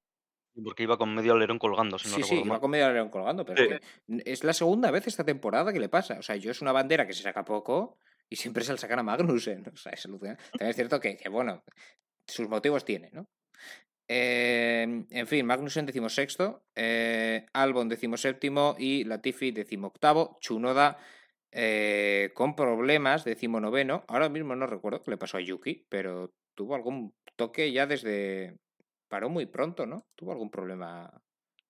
Porque iba con medio alerón colgando, si no sí, sí, iba con medio alerón colgando, pero Sí. es que es la segunda vez esta temporada que le pasa. O sea, yo es una bandera que se saca poco y siempre se la sacan a Magnussen. O sea, es alucinante. También es cierto que, que, bueno, sus motivos tiene, ¿no? En fin, Magnussen decimosexto, eh, Albon decimoséptimo y Latifi decimoctavo, Chunoda eh, con problemas decimonoveno. Ahora mismo no recuerdo qué le pasó a Yuki, pero tuvo algún toque ya desde... Paró muy pronto, ¿no? Tuvo algún problema,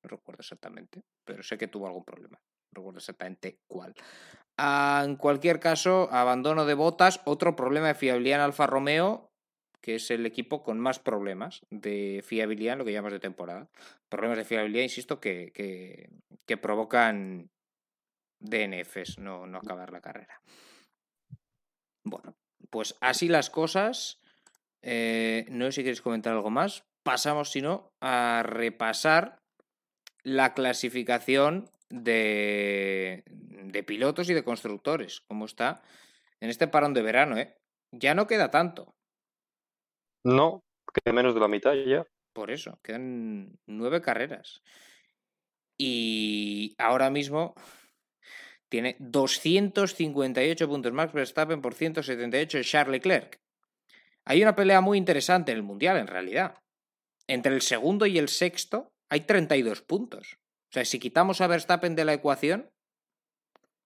no recuerdo exactamente, pero sé que tuvo algún problema. No recuerdo exactamente cuál. Ah, en cualquier caso, abandono de botas, otro problema de fiabilidad en Alfa Romeo, que es el equipo con más problemas de fiabilidad en lo que llamamos de temporada. Problemas de fiabilidad, insisto, que, que, provocan DNFs, no, no acabar la carrera. Bueno, pues así las cosas. Eh, no sé si queréis comentar algo más. Pasamos, si no, a repasar la clasificación de, de pilotos y de constructores. ¿Cómo está? En este parón de verano, ¿eh? Ya no queda tanto. No, que menos de la mitad ya. Por eso, quedan nueve carreras. Y ahora mismo tiene 258 puntos Max Verstappen por 178 Charles Leclerc. Hay una pelea muy interesante en el Mundial, en realidad. Entre el segundo y el sexto hay 32 puntos. O sea, si quitamos a Verstappen de la ecuación,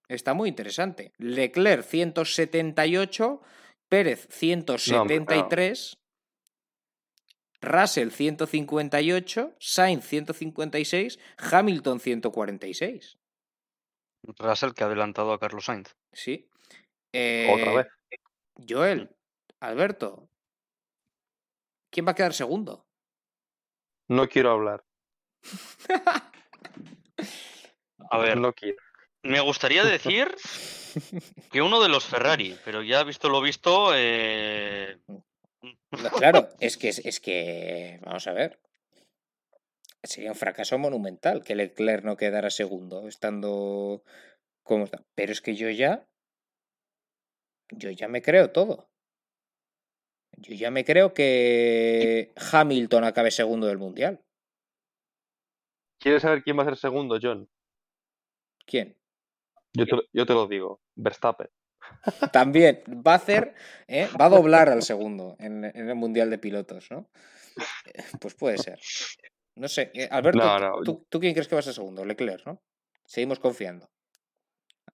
está muy interesante. Leclerc 178, Pérez 173. Russell 158, Sainz 156, Hamilton 146. Russell que ha adelantado a Carlos Sainz. Sí. Otra Eh, vez. Joel, Alberto, ¿quién va a quedar segundo? No quiero hablar. A ver, No quiero. me gustaría decir que uno de los Ferrari, pero ya visto lo visto, eh, No, claro, es que, es que, vamos a ver, sería un fracaso monumental que Leclerc no quedara segundo, estando como está. Pero es que yo ya, yo ya me creo todo. Yo ya me creo que Hamilton acabe segundo del Mundial. ¿Quieres saber quién va a ser segundo, John? ¿Quién? Yo te, yo te lo digo. Verstappen. También va a hacer, ¿eh? va a doblar al segundo en, en el Mundial de Pilotos, ¿no? Eh, Pues puede ser. No sé, eh, Alberto, No, ¿tú- no. ¿tú, tú quién crees que va a ser segundo? Leclerc, ¿no? Seguimos confiando.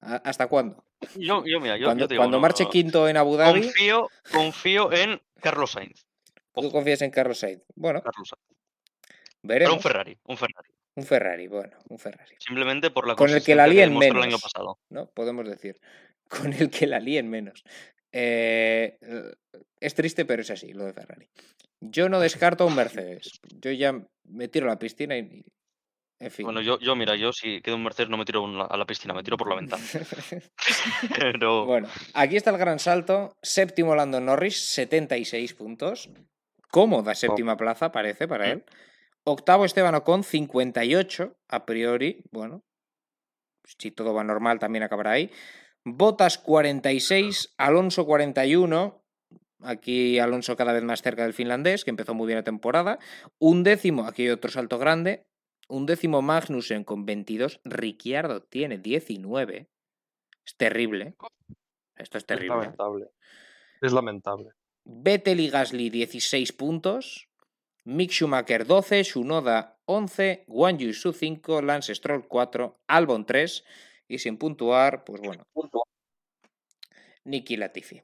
¿A- ¿Hasta cuándo? yo, yo, mira, yo, cuando yo digo, cuando no, marche quinto en Abu Dhabi. confío, confío en Carlos Sainz. ¿Tú confías en Carlos Sainz? Bueno, Carlos Sainz. Pero un Ferrari, un Ferrari. Un Ferrari, bueno, un Ferrari. Simplemente por la Con el que la líen demostró el año menos. pasado. ¿no? Podemos decir. Con el que la líen menos. Eh, es triste, pero es así, lo de Ferrari. Yo no descarto a un Mercedes. Yo ya me tiro a la piscina y. En fin. Bueno, yo, yo, mira, yo si quedo un Mercedes no me tiro a la piscina, me tiro por la ventana. Pero Bueno, aquí está el gran salto. Séptimo Lando Norris, 76 puntos. Cómoda séptima plaza, parece, para él. Octavo Esteban Ocon, 58, a priori. Bueno, si todo va normal, también acabará ahí. Botas 46, Alonso 41. Aquí Alonso cada vez más cerca del finlandés, que empezó muy bien la temporada. Un décimo, aquí hay otro salto grande. Un décimo Magnussen con 22. Ricciardo tiene 19. Es terrible. Esto es Es terrible. lamentable. Es lamentable. Vettel y Gasly 16 puntos. Mick Schumacher 12, Shunoda 11, Guan Yu Su 5, Lance Stroll 4, Albon 3 y sin puntuar, pues bueno, Nicky Latifi.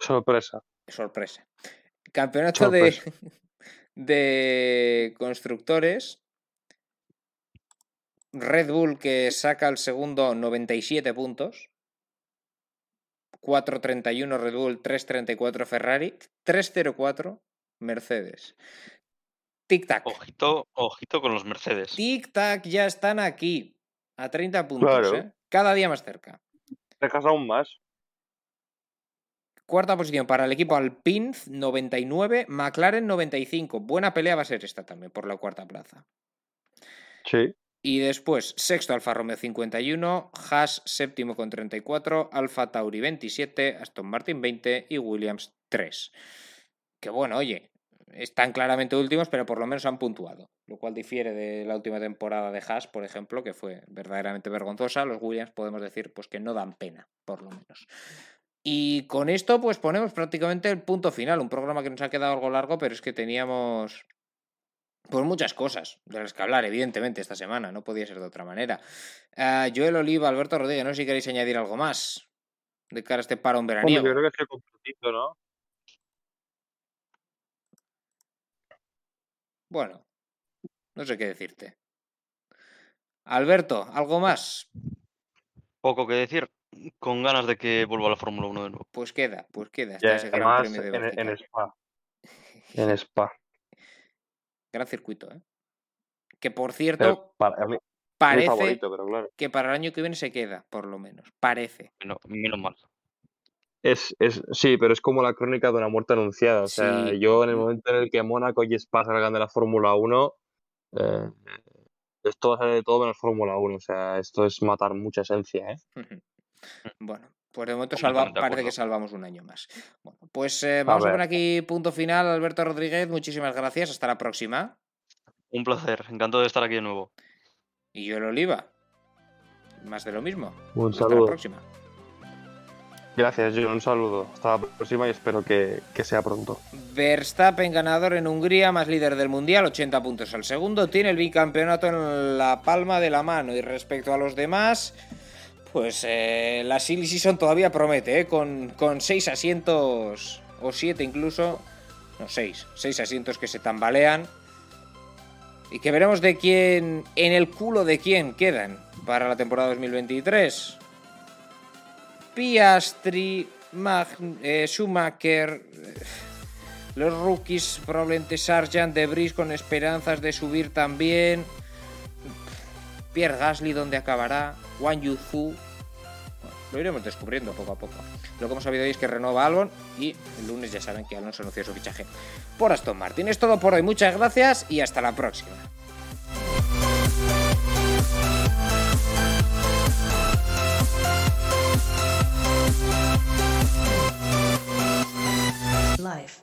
Sorpresa. Sorpresa. Campeonato de, de constructores. Red Bull que saca el segundo 97 puntos. 4.31 Red Bull, 3.34 Ferrari, 3.04 Mercedes. Tic-tac. ojito, ojito con los Mercedes. Tic-tac ya están aquí. A 30 puntos, Claro. ¿eh? Cada día más cerca. Dejas aún más. Cuarta posición para el equipo Alpine, 99, McLaren 95. Buena pelea va a ser esta también por la cuarta plaza. Sí. Y después, sexto Alfa Romeo 51, Haas séptimo con 34, Alfa Tauri 27, Aston Martin 20 y Williams 3. Que bueno, oye, están claramente últimos, pero por lo menos han puntuado. Lo cual difiere de la última temporada de Haas, por ejemplo, que fue verdaderamente vergonzosa. Los Williams podemos decir pues que no dan pena, por lo menos. Y con esto, pues ponemos prácticamente el punto final. Un programa que nos ha quedado algo largo, pero es que teníamos pues muchas cosas de las que hablar, evidentemente, esta semana. No podía ser de otra manera. Ah, Joel Oliva, Alberto Rodríguez, no sé si queréis añadir algo más de cara a este parón veraniego. yo creo que es el completito, ¿no? Bueno, no sé qué decirte. Alberto, ¿algo más? Poco que decir. Con ganas de que vuelva a la Fórmula 1 de nuevo. Pues queda, pues queda. Hasta ese gran premio de en, en. Spa. En Spa. Gran circuito, ¿eh? Que por cierto, para, mí, parece favorito, pero claro. que para el año que viene se queda, por lo menos. Parece. No, menos mal. Es, es, sí, pero es como la crónica de una muerte anunciada. O sea, Sí. yo en el momento en el que Mónaco y Spa salgan de la Fórmula 1, eh, esto va a ser de todo menos Fórmula 1. O sea, esto es matar mucha esencia, ¿eh? Bueno, pues de momento salva- parece que salvamos un año más. Bueno, pues eh, vamos a, ver. poner aquí punto final. Alberto Rodríguez, muchísimas gracias. Hasta la próxima. Un placer. Encantado de estar aquí de nuevo. Y yo el Oliva. Más de lo mismo. Un Hasta la saludo. próxima. Gracias, John. Un saludo. Hasta la próxima y espero que, que sea pronto. Verstappen ganador en Hungría, más líder del mundial, 80 puntos al segundo. Tiene el bicampeonato en la palma de la mano. Y respecto a los demás, pues eh, la Silly Season todavía promete, ¿eh? con, con seis asientos, o siete incluso. No, seis. Seis asientos que se tambalean. Y que veremos de quién, en el culo de quién quedan para la temporada 2023. Piastri, eh, Schumacher, eh, los rookies probablemente Sargent, De Vries con esperanzas de subir también. Pierre Gasly, ¿dónde acabará? Wang Yuzu. Lo iremos descubriendo poco a poco. Lo que hemos sabido hoy es que renueva Albon y el lunes ya saben que Alonso anunció su fichaje por Aston Martin. Es todo por hoy. Muchas gracias y hasta la próxima. life.